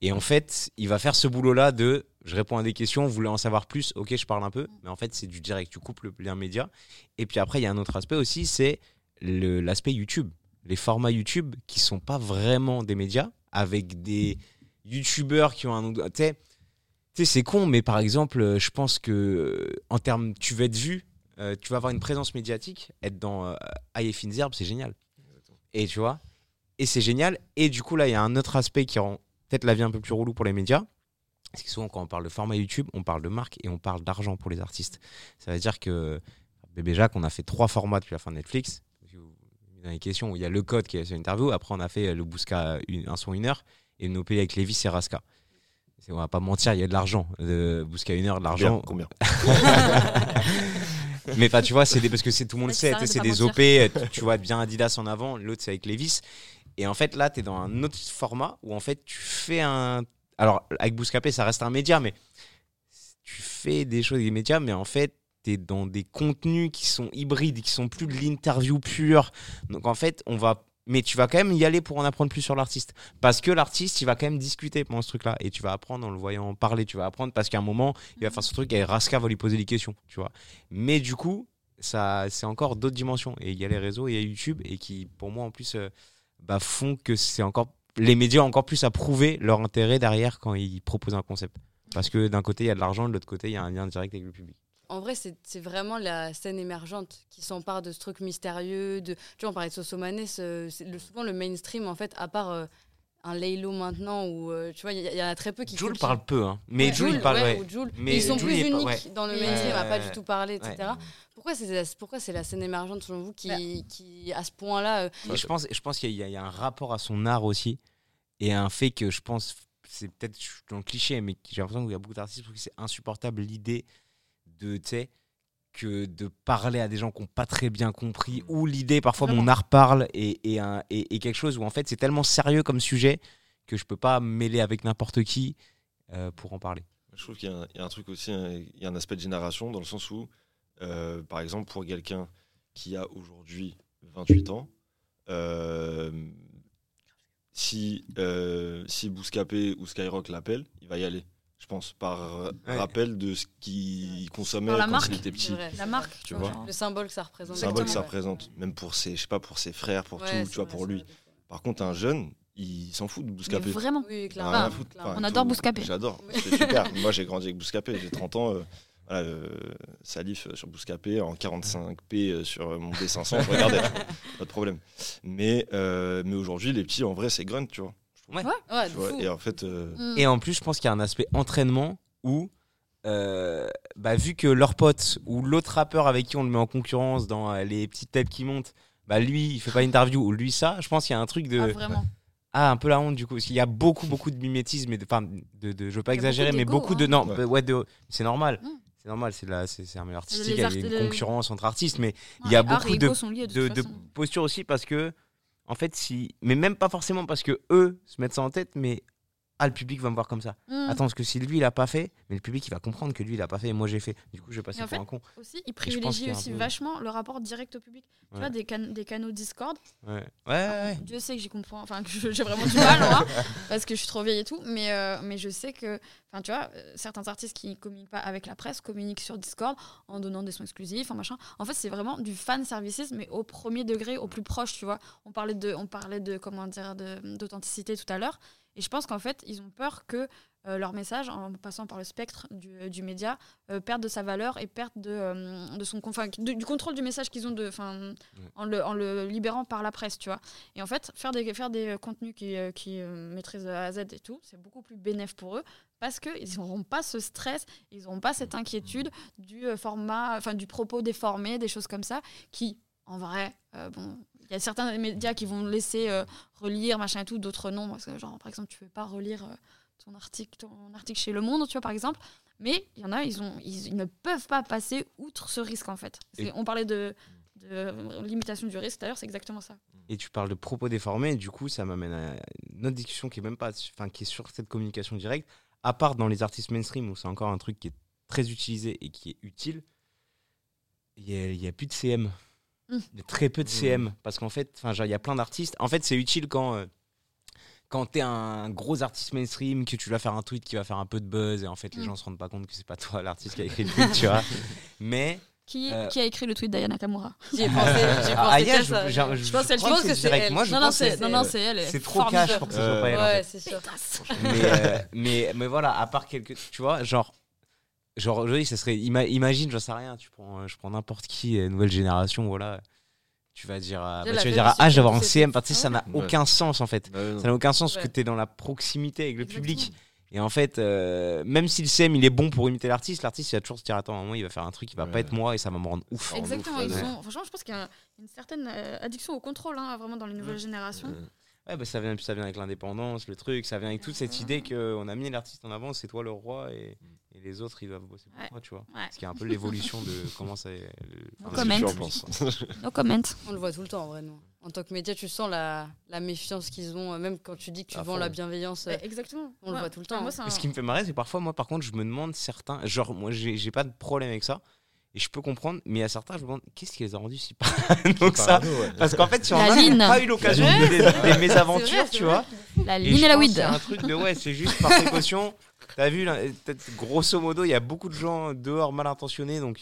Et en fait, il va faire ce boulot-là de je réponds à des questions, vous voulez en savoir plus, ok, je parle un peu, mais en fait, c'est du direct, tu coupes le lien média. Et puis après, il y a un autre aspect aussi, c'est le- l'aspect YouTube. Les formats YouTube qui sont pas vraiment des médias, avec des YouTubeurs qui ont un. Tu sais, c'est con, mais par exemple, euh, je pense que euh, en termes, tu vas être vu, euh, tu vas avoir une présence médiatique, être dans euh, Aïe et c'est génial. Et tu vois, et c'est génial. Et du coup, là, il y a un autre aspect qui rend peut-être la vie un peu plus relou pour les médias. Parce que souvent, quand on parle de format YouTube, on parle de marque et on parle d'argent pour les artistes. Ça veut dire que Bébé Jacques, on a fait trois formats depuis la fin de Netflix. Dans les questions où il y a le code qui est sur l'interview. Après, on a fait le Bousca une- un son une heure et nos pays avec Lévis et Raska. On va pas mentir, il y a de l'argent. Euh, Bousca une heure, de l'argent. Combien Mais pas, tu vois, c'est des, parce que c'est tout le monde sait, c'est de des pas OP, tu, tu vois bien Adidas en avant, l'autre c'est avec Levis. Et en fait, là, tu es dans un autre format où en fait, tu fais un. Alors, avec Bouscapé, ça reste un média, mais tu fais des choses des médias, mais en fait, tu es dans des contenus qui sont hybrides, qui sont plus de l'interview pure. Donc, en fait, on va. Mais tu vas quand même y aller pour en apprendre plus sur l'artiste. Parce que l'artiste, il va quand même discuter pendant ce truc-là. Et tu vas apprendre en le voyant parler. Tu vas apprendre parce qu'à un moment, il va faire ce truc et Raska va lui poser des questions. Tu vois. Mais du coup, ça, c'est encore d'autres dimensions. Et il y a les réseaux, il y a YouTube, et qui, pour moi, en plus, euh, bah, font que c'est encore. Les médias ont encore plus à prouver leur intérêt derrière quand ils proposent un concept. Parce que d'un côté, il y a de l'argent, de l'autre côté, il y a un lien direct avec le public. En vrai, c'est vraiment la scène émergente qui s'empare de ce truc mystérieux. Tu vois, on parlait de Sosomanes, euh, souvent le mainstream, en fait, à part euh, un Laylo maintenant, où euh, tu vois, il y, en a très peu qui. Jules parle peu, hein. mais Ouais, Jules, il parle. ouais, ouais. ou Jules. Mais ils sont Jules, plus pas- uniques dans le mainstream, à pas Ouais. du tout parler, etc. Pourquoi c'est la, pourquoi c'est la scène émergente selon vous qui, Bah. qui à ce point-là, euh, Et je pense, je pense qu'il y, a- il y a un rapport à son art aussi, et un fait que je pense, c'est peut-être dans le cliché, mais j'ai l'impression qu'il y a beaucoup d'artistes pour qui c'est insupportable l'idée de, tu sais, que de parler à des gens qui n'ont pas très bien compris, ou l'idée, parfois mon art parle, et, et, un- et- et quelque chose où en fait c'est tellement sérieux comme sujet que je peux pas me mêler avec n'importe qui euh, pour en parler. Je trouve qu'il y, a un- il y a un truc aussi, hein, il y a un aspect de génération dans le sens où, euh, par exemple, pour quelqu'un qui a aujourd'hui 28 ans, euh, si, euh, si Bouscapé ou Skyrock l'appelle, il va y aller, je pense, par Ouais. rappel de ce qu'il consommait quand marque. il était c'est petit. vrai, La marque, Tu vois. le symbole que ça représente. Le symbole que ça représente, même pour ses, je sais pas, pour ses frères, pour Ouais, tout, tu vois, vrai, pour lui. Par contre, un jeune, il s'en fout de Mais Bouscapé. vraiment. Oui, Ah, clairement. On adore Bouscapé. J'adore, c'est super. Moi, j'ai grandi avec Bouscapé, j'ai 30 ans. euh, voilà, euh, Salif euh, sur Bouscapé, en 45p euh, sur euh, mon D500, je regardais, pas de problème. Mais, euh, mais aujourd'hui, les petits, en vrai, c'est grunt, tu vois. Ouais, Tu de vois, fou. et en fait, euh, Mm. Et en plus, je pense qu'il y a un aspect entraînement où, euh, bah, vu que leur pote ou l'autre rappeur avec qui on le met en concurrence dans euh, les petites têtes qui montent, bah lui, il fait pas d'interview ou lui ça, je pense qu'il y a un truc de. Ah, Ah, un peu la honte du coup. Parce qu'il y a beaucoup, beaucoup de mimétisme et de. Enfin, de, de, je veux pas exagérer, beaucoup mais beaucoup de. hein. Non, Ouais. bah, ouais, de- c'est normal. Mm. C'est normal, c'est la- c'est c'est un milieu artistique, Les il y a une concurrence entre artistes, mais il Ouais, y a beaucoup de, de de, toute de façon. posture aussi parce que, en fait, si. Mais même pas forcément parce que eux se mettent ça en tête, mais. Ah, le public va me voir comme ça. Mm. Attends, parce que si lui il a pas fait, mais le public il va comprendre que lui il a pas fait et moi j'ai fait. Du coup, je vais passer pour fait, un con. Aussi, a un aussi peu- vachement le rapport direct au public. Tu vois, des, can- des canaux Discord. Ouais, ouais, ouais. Dieu sait que j'y comprends, enfin que j'ai vraiment du mal, moi, parce que je suis trop vieille et tout. Mais, euh, mais je sais que, enfin tu vois, euh, certains artistes qui communiquent pas avec la presse communiquent sur Discord en donnant des sons exclusifs, en machin. En fait, c'est vraiment du fan services, mais au premier degré, au plus proche, tu vois. On parlait de, on parlait de comment dire, d'authenticité tout à l'heure. Et je pense qu'en fait, ils ont peur que euh, leur message en passant par le spectre du, du média euh, perdent de sa valeur et perdent de, euh, de son du, contrôle du message qu'ils ont de, en, le, en le libérant par la presse, tu vois. Et en fait, faire des, faire des contenus qui, euh, qui euh, maîtrisent A à Z et tout, c'est beaucoup plus bénéf pour eux parce qu'ils n'auront pas ce stress, ils n'auront pas cette inquiétude du euh, format, enfin du propos déformé, des choses comme ça, qui, en vrai, euh, bon, y a certains médias qui vont laisser euh, relire, machin et tout, d'autres non. Parce que, genre, par exemple, tu ne peux pas relire euh, ton, article, ton article chez Le Monde, tu vois, par exemple. Mais il y en a, ils, ont, ils, ils ne peuvent pas passer outre ce risque, en fait. Et- On parlait de, de limitation du risque, d'ailleurs, c'est exactement ça. Et tu parles de propos déformés, et du coup, ça m'amène à une autre discussion qui est même pas, enfin, qui est sur cette communication directe. À part dans les artistes mainstream où c'est encore un truc qui est très utilisé et qui est utile, il y a, il y a plus de CM. Très peu de. CM parce qu'en fait, il y a plein d'artistes. En fait, c'est utile quand euh, quand t'es un gros artiste mainstream, que tu vas faire un tweet qui va faire un peu de buzz et en fait les Mm. gens se rendent pas compte que c'est pas toi l'artiste qui a écrit le tweet, tu vois. Mais Qui, Euh, qui a écrit le tweet d'Aya Nakamura? J'y ai pensé, j'y ai Ah, pensé Aya, qu'à je- Je pense, je je pense que que c'est elle. Moi, je non, non, pense que c'est, c'est non, c'est elle. elle est c'est trop cash pour que ce soit pas elle. en fait. Ouais, c'est sûr. Euh, mais, mais voilà, à part quelques. Tu vois, genre. Genre, oui, ça serait. ima- imagine, j'en sais rien, tu prends, euh, je prends n'importe qui, euh, nouvelle génération, voilà. Tu vas dire. bah, tu vas dire, ah, c'est je vais avoir un CM, parce que ça n'a Ouais. aucun sens en fait. Bah. Ça n'a aucun sens Ouais. que tu es dans la proximité avec le Exactement. public. Et en fait, euh, même si le CM il est bon pour imiter l'artiste, l'artiste il va toujours se dire Attends, à un moment il va faire un truc qui va Ouais. pas être moi et ça va me rendre ouf. Exactement, ouf, ils ouais. sont, franchement, je pense qu'il y a une certaine euh, addiction au contrôle, hein, vraiment, dans les nouvelles générations. Ouais. Bah, ça, vient, ça vient avec l'indépendance, le truc, ça vient avec toute cette idée qu'on a mis l'artiste en avant, c'est toi le roi et, et les autres ils doivent bosser pour Ouais. toi, tu vois. Ouais. Ce qui est un peu l'évolution de comment ça. le- No comment. No comment. On le voit tout le temps en vrai, nous. En tant que média, tu sens la, la méfiance qu'ils ont, même quand tu dis que tu À vends fond. la bienveillance. Ouais, exactement. On le voit tout le temps, Moi, un- ce qui me fait marrer, c'est parfois, moi, par contre, je me demande certains. Genre, moi, j'ai pas de problème avec ça. Et je peux comprendre. Mais à certains, je me demande, qu'est-ce qui les a rendus si Donc, ça. Parano, ouais. Parce qu'en fait, si on La a ligne. pas eu l'occasion de des, des mésaventures, C'est vrai, c'est tu vois. La ligne et la weed. a un truc de ouais, c'est juste par précaution. T'as vu, là, grosso modo, il y a beaucoup de gens dehors mal intentionnés. Donc,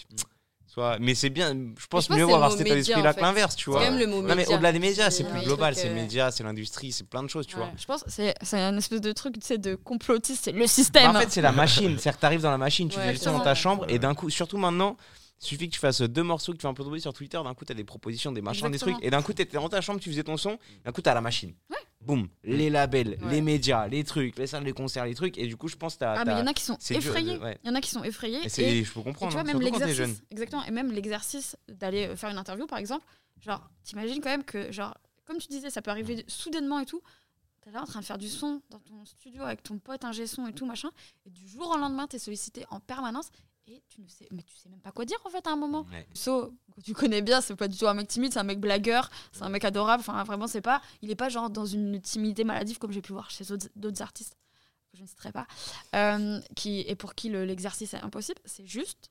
Mais c'est bien. Je pense pense mieux que c'est avoir cet état d'esprit-là en que fait. l'inverse, tu C'est vois. quand même le mot Non, mais au-delà des médias, c'est plus global. C'est euh, médias, c'est l'industrie, c'est plein de choses, tu Ouais. vois. Je pense que c'est un espèce de truc tu sais, de complotiste, c'est le Bah, système. en fait, c'est la machine. C'est-à-dire que t'arrives dans la machine, tu Ouais, son dans ta chambre, et d'un coup, surtout maintenant, suffit que tu fasses deux morceaux, que tu fais un peu bruit sur Twitter, d'un coup, t'as des propositions, des machins, des trucs, et d'un coup, t'étais dans ta chambre, tu faisais ton son, d'un coup, t'as la machine. Ouais. Boum, les labels, Ouais. les médias, les trucs, les salles de concert, les trucs, et du coup, je pense que t'as. ah, mais il y en a qui sont effrayés. ouais. Il y en a qui sont effrayés. Et c'est- Et, je peux et comprendre, tu vois, hein, même t'es jeune. l'exercice, exactement, et même l'exercice d'aller euh, faire une interview, par exemple, genre, t'imagines quand même que, genre, comme tu disais, ça peut arriver soudainement et tout. T'es là en train de faire du son dans ton studio avec ton pote ingé son et tout machin, et du jour au lendemain, t'es sollicité en permanence et tu ne sais, mais tu sais même pas quoi dire en fait à un moment. Ouais. So, que tu connais bien, c'est pas du tout un mec timide, c'est un mec blagueur, c'est un mec adorable. Enfin, vraiment, c'est pas. Il est pas genre dans une timidité maladive comme j'ai pu voir chez d'autres- artistes que je ne citerai pas, euh, qui et pour qui le- l'exercice est impossible. C'est juste,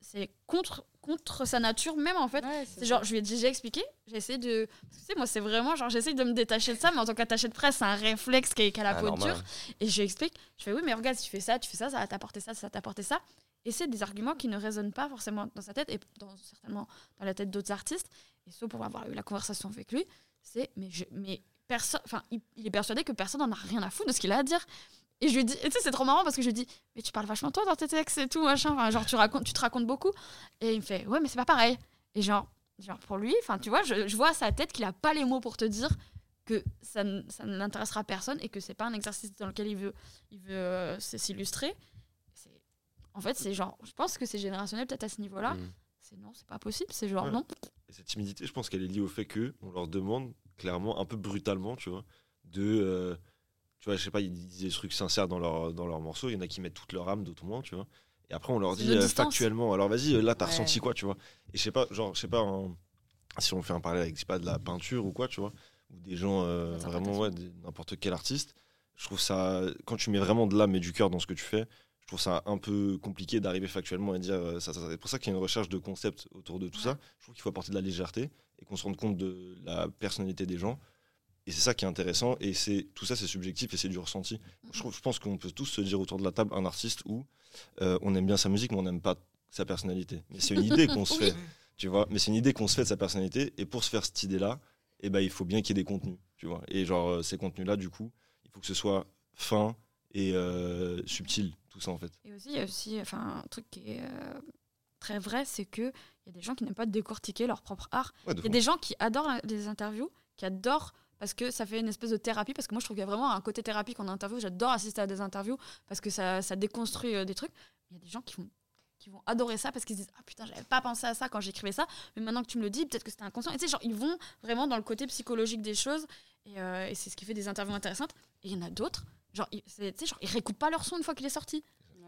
c'est contre contre sa nature même en fait. Ouais, C'est genre, je lui ai déjà expliqué, j'ai essayé de. Tu sais, moi, c'est vraiment genre, j'essaye de me détacher de ça, mais en tant qu'attaché de presse, c'est un réflexe qui a la Ah, peau normal. dure. Et je lui explique, je fais oui, mais regarde, si tu fais ça, tu fais ça, ça va t'apporter ça, ça va t'apporter ça. Et c'est des arguments qui ne résonnent pas forcément dans sa tête et certainement dans la tête d'autres artistes. Et sauf pour avoir eu la conversation avec lui, c'est mais, personne, enfin, il, est persuadé que personne n'en a rien à foutre de ce qu'il a à dire. Et je lui dis, tu sais, c'est trop marrant parce que je lui dis, mais tu parles vachement toi dans tes textes et tout, machin. Enfin, genre, tu, racontes, tu te racontes beaucoup. Et il me fait, ouais, mais c'est pas pareil. Et genre, genre pour lui, enfin, tu vois, je, vois à sa tête qu'il a pas les mots pour te dire que ça, ça n'intéressera personne et que c'est pas un exercice dans lequel il veut, il veut euh, s'illustrer. En fait, c'est genre, je pense que c'est générationnel peut-être à ce niveau-là. Mm. C'est non, c'est pas possible. C'est genre Ouais. non. Et cette timidité, je pense qu'elle est liée au fait que on leur demande clairement, un peu brutalement, tu vois, de. euh, tu vois, je sais pas, ils disent des trucs sincères dans leur, dans leurs morceaux. Il y en a qui mettent toute leur âme, d'autres moins, tu vois. Et après, on leur dit euh, factuellement, alors vas-y, euh, là, t'as Ouais. ressenti quoi, tu vois. Et je sais pas, genre, je sais pas, un- si on fait un parallèle avec, je sais pas, de la peinture ou quoi, tu vois, ou des gens, euh, vraiment, ouais, n'importe quel artiste, je trouve ça, quand tu mets vraiment de l'âme et du cœur dans ce que tu fais, je trouve ça un peu compliqué d'arriver factuellement et dire euh, ça, ça, ça. C'est pour ça qu'il y a une recherche de concept autour de tout ça. Je trouve qu'il faut apporter de la légèreté et qu'on se rende compte de la personnalité des gens. Et c'est ça qui est intéressant. Et c'est tout ça, c'est subjectif et c'est du ressenti. Je, trouve- je pense qu'on peut tous se dire autour de la table un artiste où euh, on aime bien sa musique, mais on n'aime pas sa personnalité. Mais c'est une idée qu'on se fait, tu vois. Mais c'est une idée qu'on se fait de sa personnalité. Et pour se faire cette idée-là, eh ben, il faut bien qu'il y ait des contenus, tu vois. Et genre, euh, ces contenus-là, du coup, il faut que ce soit fin et euh, subtil, tout ça en fait. Et aussi, il y a aussi enfin, un truc qui est euh, très vrai, c'est qu'il y a des gens qui n'aiment pas décortiquer leur propre art. Ouais, Il y a des gens qui adorent les interviews, qui adorent parce que ça fait une espèce de thérapie. Parce que moi, je trouve qu'il y a vraiment un côté thérapie quand on interview. J'adore assister à des interviews parce que ça, ça déconstruit euh, des trucs. Il y a des gens qui vont, qui vont adorer ça parce qu'ils se disent Ah putain, j'avais pas pensé à ça quand j'écrivais ça, mais maintenant que tu me le dis, peut-être que c'était inconscient. Et tu sais, genre, ils vont vraiment dans le côté psychologique des choses et, euh, et c'est ce qui fait des interviews intéressantes. Et il y en a d'autres, genre, tu sais, genre, ils réécoutent pas leur son une fois qu'il est sorti.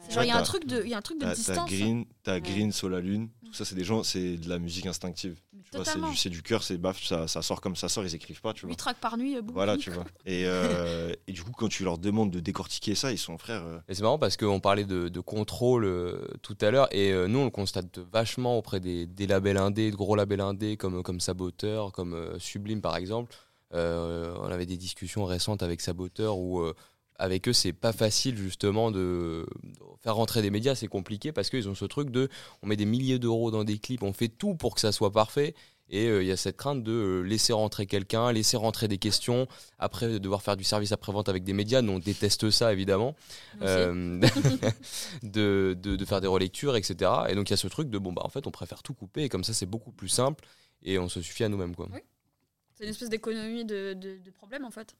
Ouais. Genre, il y a un truc de, il y a un truc de T'as t'as distance. Green, t'as Ouais. Green, Sol la Lune, tout ça, c'est des gens, c'est de la musique instinctive. C'est du, cœur, c'est baf, ça, ça sort comme ça sort, ils écrivent pas, tu vois. 8 tracks par nuit, euh, boum, Voilà, tu vois. Et, euh, et du coup, quand tu leur demandes de décortiquer ça, ils sont frères. euh, Et c'est marrant parce qu'on parlait de, de contrôle euh, tout à l'heure et euh, nous on le constate vachement auprès des, des labels indés, de gros labels indés comme, comme Saboteur, comme euh, Sublime par exemple. Euh, on avait des discussions récentes avec Saboteur où euh, avec eux c'est pas facile justement de, faire rentrer des médias, c'est compliqué parce qu'ils ont ce truc de on met des milliers d'euros dans des clips, on fait tout pour que ça soit parfait. Et euh, il y a cette crainte de euh, laisser rentrer quelqu'un, laisser rentrer des questions, après de devoir faire du service après-vente avec des médias. Nous, on déteste ça, évidemment. Euh, de, de, de faire des relectures, etc. Et donc il y a ce truc de bon bah en fait on préfère tout couper et comme ça c'est beaucoup plus simple et on se suffit à nous-mêmes quoi. Oui. C'est une espèce d'économie de, de, de problème en fait.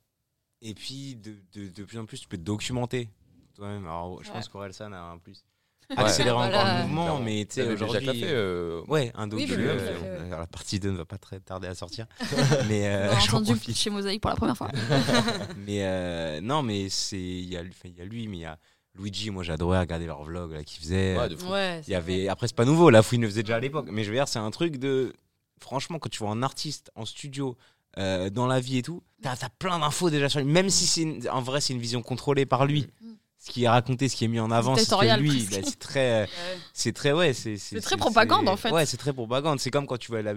Et puis, de, de, de plus en plus, tu peux te documenter toi-même. Alors, je Ouais. pense qu'Orelsan a un plus Ouais. accéléré encore Voilà. le mouvement, mais tu sais, aujourd'hui. fait. euh, Ouais, un docu. Oui, euh, la partie 2 ne va pas très tarder à sortir. mais euh, On a entendu profite. chez Mosaïque pour la première fois. Mais euh, non, mais c'est il y, a lui- enfin, il y a lui, mais il y a Luigi. Moi, j'adorais regarder leurs vlogs là qu'ils faisaient. ouais. Ouais, Il y avait après c'est pas nouveau, la fouine le faisait déjà à l'époque, mais je veux dire c'est un truc de franchement quand tu vois un artiste en studio euh, dans la vie et tout, t'as as plein d'infos déjà sur lui, même si c'est une- en vrai c'est une vision contrôlée par lui. Mm. Ce qui est raconté, ce qui est mis en avant, c'est que lui, presque. bah, c'est très, Ouais. c'est très, ouais, c'est C'est très propagande, en fait. Ouais, c'est très propagande. C'est comme quand tu vois la,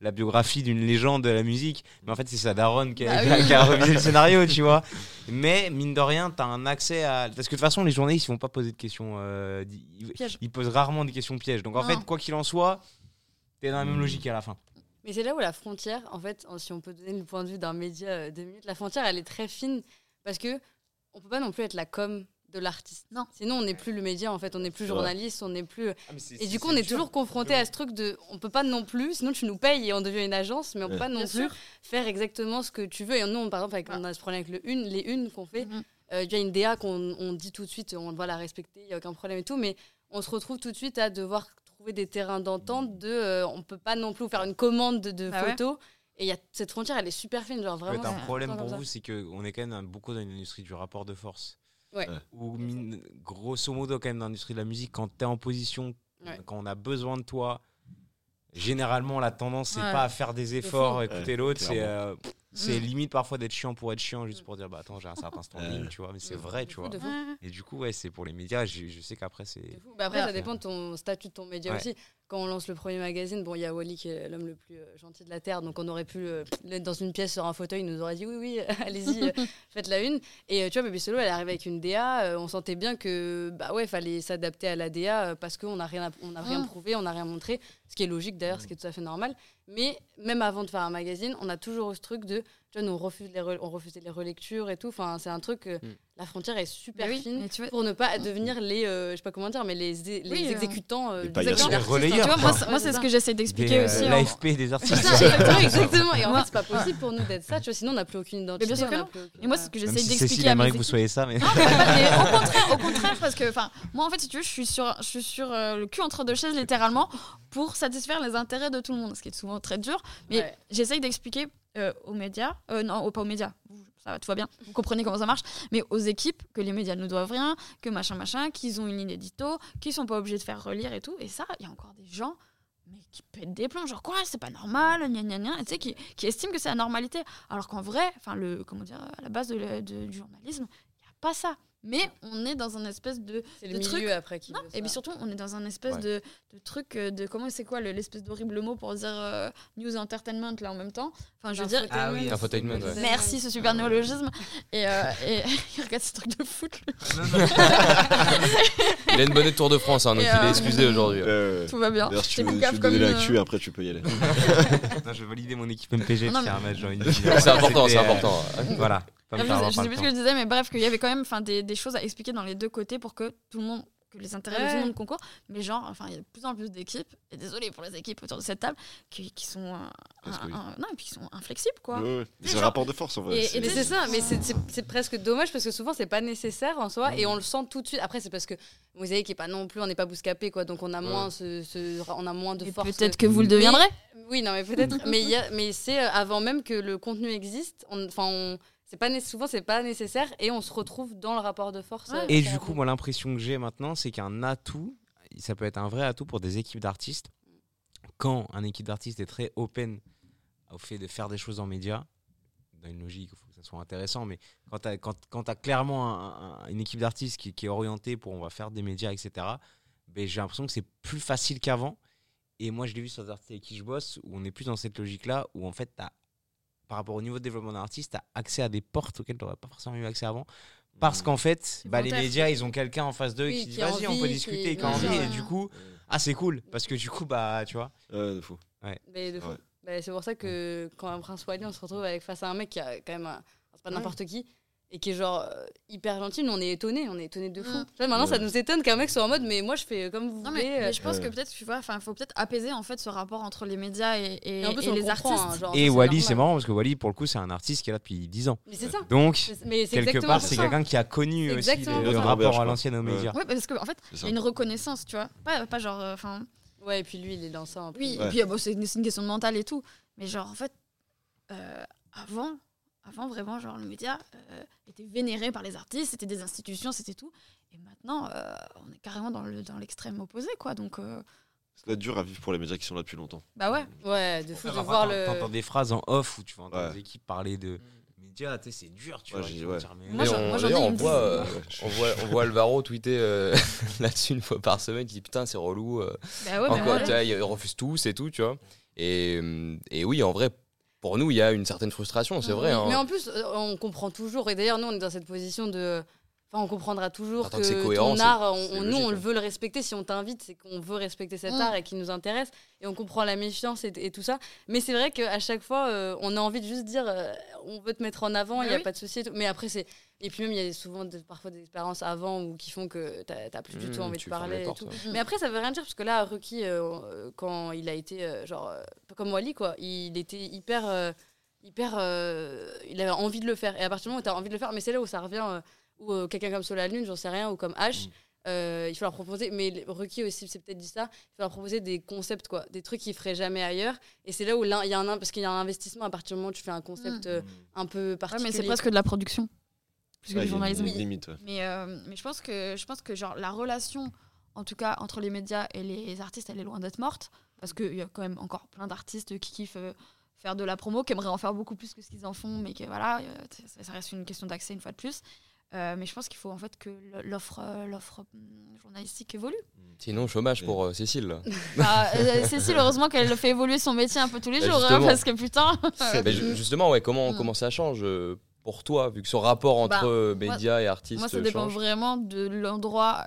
la biographie d'une légende de la musique, mais en fait c'est sa daronne qui a, Bah qui a- oui. qui a révisé le scénario, tu vois. Mais mine de rien, t'as un accès à, parce que de toute façon les journalistes ils vont pas poser de questions, euh, ils- Piège. ils posent rarement des questions pièges. Donc en Non. fait, quoi qu'il en soit, t'es dans la même Mm. logique à la fin. Mais c'est là où la frontière, en fait, si on peut donner le point de vue d'un média euh, deux minutes, la frontière, elle est très fine parce que on peut pas non plus être la com de l'artiste. Non. Sinon, on n'est plus le média, en fait, on n'est plus journaliste, on n'est plus. Et du coup, on est toujours confronté à ce truc de, on peut pas non plus, sinon tu nous payes et on devient une agence, mais on peut Ouais. pas non Bien plus sûr. faire exactement ce que tu veux. Et nous, on- par exemple, avec, Ah. on a ce problème avec le une, les unes qu'on fait. Mhm. Euh, il y a une DA qu'on on dit tout de suite, on doit la respecter, il n'y a aucun problème et tout, mais on se retrouve tout de suite à devoir trouver des terrains d'entente de, euh, on peut pas non plus faire une commande de, de Bah ouais. photos. Et il y a cette frontière, elle est super fine, genre En vraiment. un problème pour vous, c'est qu'on est quand même beaucoup dans une industrie du rapport de force. Ouais. Grosso modo, quand même, dans l'industrie de la musique, quand t'es en position, Ouais. quand on a besoin de toi, généralement, la tendance, c'est Ouais. pas à faire des efforts, écouter Ouais, l'autre, c'est euh, c'est Mm. limite parfois d'être chiant pour être chiant, juste pour dire, bah attends, j'ai un certain standing, Ouais. tu vois, mais c'est vrai, tu vois. de fou. Ouais. Et du coup, ouais, c'est pour les médias, je, je sais qu'après, c'est. Bah après, Ouais. ça dépend de ton statut de ton média Ouais. aussi. Quand on lance le premier magazine, bon, il y a Wally qui est l'homme le plus euh, gentil de la Terre, donc on aurait pu euh, l'être dans une pièce sur un fauteuil, il nous aurait dit oui, oui, allez-y, euh, faites la une. Et euh, tu vois, Baby Solo, elle est arrivée avec une DA, euh, on sentait bien que, bah ouais, fallait s'adapter à la DA euh, parce qu'on n'a rien, on a rien Mm. prouvé, on n'a rien montré, ce qui est logique d'ailleurs, ce qui est tout à fait normal. Mais même avant de faire un magazine, on a toujours ce truc de, tu vois, nous, on, refuse les re- on refusait les relectures et tout. Enfin, c'est un truc, euh, Mm. la frontière est super oui, fine mais tu pour ne pas devenir les, euh, je sais pas comment dire, mais les, les Oui, euh, exécutants euh, les Les relayeurs, hein. tu vois, moi, c'est- moi, c'est ce que j'essaie d'expliquer aussi. euh, en- L'AFP des artistes. Ça, exactement, exactement. Et en fait, c'est pas possible pour nous d'être ça, tu vois, sinon on n'a plus aucune identité. bien sûr que non. plus aucune- Et moi, c'est ce que j'essaie si d'expliquer à mes aimerait que vous soyez ça, mais. Non, mais, mais au contraire, au contraire, parce que, enfin, moi, en fait, si tu veux, je suis sur, je suis sur le cul entre deux chaises, littéralement, pour satisfaire les intérêts de tout le monde, ce qui est souvent très dur. Mais Ouais. j'essaye d'expliquer euh, aux médias, euh, non, pas aux médias, ça va, tout va bien, vous comprenez comment ça marche, mais aux équipes que les médias ne doivent rien, que machin machin, qu'ils ont une ligne édito, qu'ils sont pas obligés de faire relire et tout. Et ça, il y a encore des gens mais qui pètent des plombs, genre quoi, c'est pas normal, gna gna gna, tu sais, qui, qui estiment que c'est la normalité. Alors qu'en vrai, enfin, le, comment dire, à la base de le- de- du journalisme, il n'y a pas ça. Mais on est dans un espèce de. C'est le de milieu truc- après qui. Non, veut et puis surtout, on est dans un espèce Ouais. de, de truc euh, de. Comment c'est quoi le- l'espèce d'horrible mot pour dire euh, news entertainment là en même temps? Enfin, je veux dire. Ah oui, infotainment, ouais. Merci, ce super néologisme. Et, euh, et regarde ce truc de foot. Il a une bonne Tour de France, hein, donc Et, il euh, est excusé aujourd'hui. Euh, Tout va bien. D'ailleurs, si tu C'est veux, tu comme donner une- l'actu, après tu peux y aller. Non, je vais valider mon équipe MPG de faire un match dans une C'est important, c'est important. Voilà. Pas me Ah, je, sais- plus ce que je disais, mais bref, qu'il y avait quand même des, des choses à expliquer dans les deux côtés pour que tout le monde, que les intérêts de tout le monde concourent. Mais genre, enfin, il y a de plus en plus d'équipes, et désolé pour les équipes autour de cette table, qui, qui sont, euh, un- oui. un- non, et puis qui sont inflexibles, quoi. Ouais, ouais. Mais C'est un rapport de force en vrai. Et- et C'est- Mais c'est ça, mais c'est- presque dommage parce que souvent c'est pas nécessaire en soi et on le sent tout de suite. Après c'est parce que vous savez qui est pas non plus, on n'est pas bouscapé quoi, donc on a moins ce, ce- on a moins de Et force. peut-être que vous le deviendrez. Oui, non mais peut-être, mais il y a- mais c'est euh, avant même que le contenu existe. on- Enfin, on, c'est pas souvent c'est pas nécessaire et on se retrouve dans le rapport de force. Ouais. euh, Et du coup, moi, l'impression que j'ai maintenant, c'est qu'un atout, ça peut être un vrai atout pour des équipes d'artistes. Quand un équipe d'artistes est très open au fait de faire des choses en médias, dans une logique, il faut que ça soit intéressant, mais quand tu as, quand, quand t'as clairement un- un- une équipe d'artistes qui, qui est orientée pour on va faire des médias, etc., ben, j'ai l'impression que c'est plus facile qu'avant. Et moi, je l'ai vu sur les artistes avec qui je bosse, où on est plus dans cette logique-là, où en fait, t'as- par rapport au niveau de développement d'un artiste, tu as accès à des portes auxquelles tu n'aurais pas forcément eu accès avant. Parce qu'en fait, bah, les médias, ils ont quelqu'un en face d'eux Oui, qui dit qui a vas-y, on peut qui- discuter, qui a envie. sûr, Et du coup, ah, c'est cool. Parce que du coup, bah, tu vois. Ouais, de fou. Mais de fou. Ouais. Bah, c'est pour ça que quand un prince Wally, on se retrouve avec face à un mec qui a quand même un- c'est pas n'importe qui et qui est genre euh, hyper gentil, nous on est étonnés, on est étonnés de fou. Mm. Vois, maintenant ça nous étonne qu'un mec soit en mode mais moi je fais comme vous Non, voulez. mais, euh. mais je pense Ouais. que peut-être, tu vois, enfin, faut peut-être apaiser en fait ce rapport entre les médias et, et- Et en plus et on les artistes. hein, genre, Et ça, Wally, c'est marrant parce que Wally, pour le coup, c'est un artiste qui est là depuis 10 ans. Mais c'est ça. Donc, C'est- Mais c'est quelque part, c'est quelqu'un qui a connu aussi exactement le, rapport à l'ancienne aux médias. Ouais, parce qu'en fait, il y a une reconnaissance, tu vois. Pas, pas genre, euh, enfin, Ouais, et puis lui il est dans ça un peu. oui, Ouais. et puis euh, bon, c'est une, c'est une question de mental et tout. Mais genre, en fait, euh, avant, avant vraiment, genre, le média euh, était vénéré par les artistes, c'était des institutions, c'était tout. Et maintenant, euh, on est carrément dans le dans l'extrême opposé, quoi. Donc, euh, Ça doit être dur à vivre pour les médias qui sont là depuis longtemps. bah ouais. Ouais, de fou de voir le. T'entends des phrases en off où tu vas entendre Ouais. des équipes parler de médias, tu sais, c'est dur, tu Ouais, vois. j'ai- ouais. dire, mais- Moi, on- moi, j'en ai, d'ailleurs, ils on me voit, euh, on voit, on voit Alvaro tweeter euh, là-dessus une fois par semaine. Il dit putain, c'est relou. euh, Bah ouais, bah encore, vois, ils refusent tous et tout, tu vois. Et, euh, et oui, en vrai, pour nous, il y a une certaine frustration, c'est Oui, vrai. hein. Mais en plus, euh, on comprend toujours, et d'ailleurs, nous, on est dans cette position de. Enfin, on comprendra toujours que, que c'est cohérent, ton art, on- on- nous, logique, on le veut le respecter. Si on t'invite, c'est qu'on veut respecter cet Mm. art et qui nous intéresse. Et on comprend la méfiance et, et tout ça. Mais c'est vrai qu'à chaque fois, euh, on a envie de juste dire euh, on veut te mettre en avant, il n'y a oui. pas de souci. et tout. Mais après, c'est. Et puis même, il y a souvent des- parfois des expériences avant ou qui font que t'as t'as plus du tout Mmh, envie de tu parler. et portes, tout. ouais. Mais après, ça veut rien dire, parce que là, Ruki, euh, quand il a été, euh, genre, euh, comme Wally, quoi, il était hyper. euh, hyper euh, il avait envie de le faire. Et à partir du moment où tu as envie de le faire, mais c'est là où ça revient, euh, euh, quelqu'un comme Sola Lune, j'en sais rien, ou comme H. Mm. euh, il faut leur proposer, mais Ruki aussi, c'est peut-être dit ça. Il faut leur proposer des concepts, quoi, des trucs qu'ils feraient jamais ailleurs. Et c'est là où il y a un, parce qu'il y a un investissement à partir du moment où tu fais un concept Mm. euh, un peu Ouais, particulier. mais c'est presque de la production. Plus que Ouais, du journalisme. limite, ouais. Mais, euh, mais je pense que je pense que genre la relation, en tout cas entre les médias et les artistes, elle est loin d'être morte parce qu'il y a quand même encore plein d'artistes qui kiffent faire de la promo, qui aimeraient en faire beaucoup plus que ce qu'ils en font, mais que voilà, ça, ça reste une question d'accès une fois de plus. Euh, mais je pense qu'il faut en fait que l'offre euh, l'offre hum, journalistique évolue. Sinon, chômage pour euh, Cécile. Bah, euh, Cécile, heureusement qu'elle fait évoluer son métier un peu tous les Bah, jours, hein, parce que putain. Ju- justement, ouais, comment, Mm. comment ça change pour toi, vu que ce rapport entre Bah, euh, moi- médias et artistes Moi, ça dépend vraiment de l'endroit,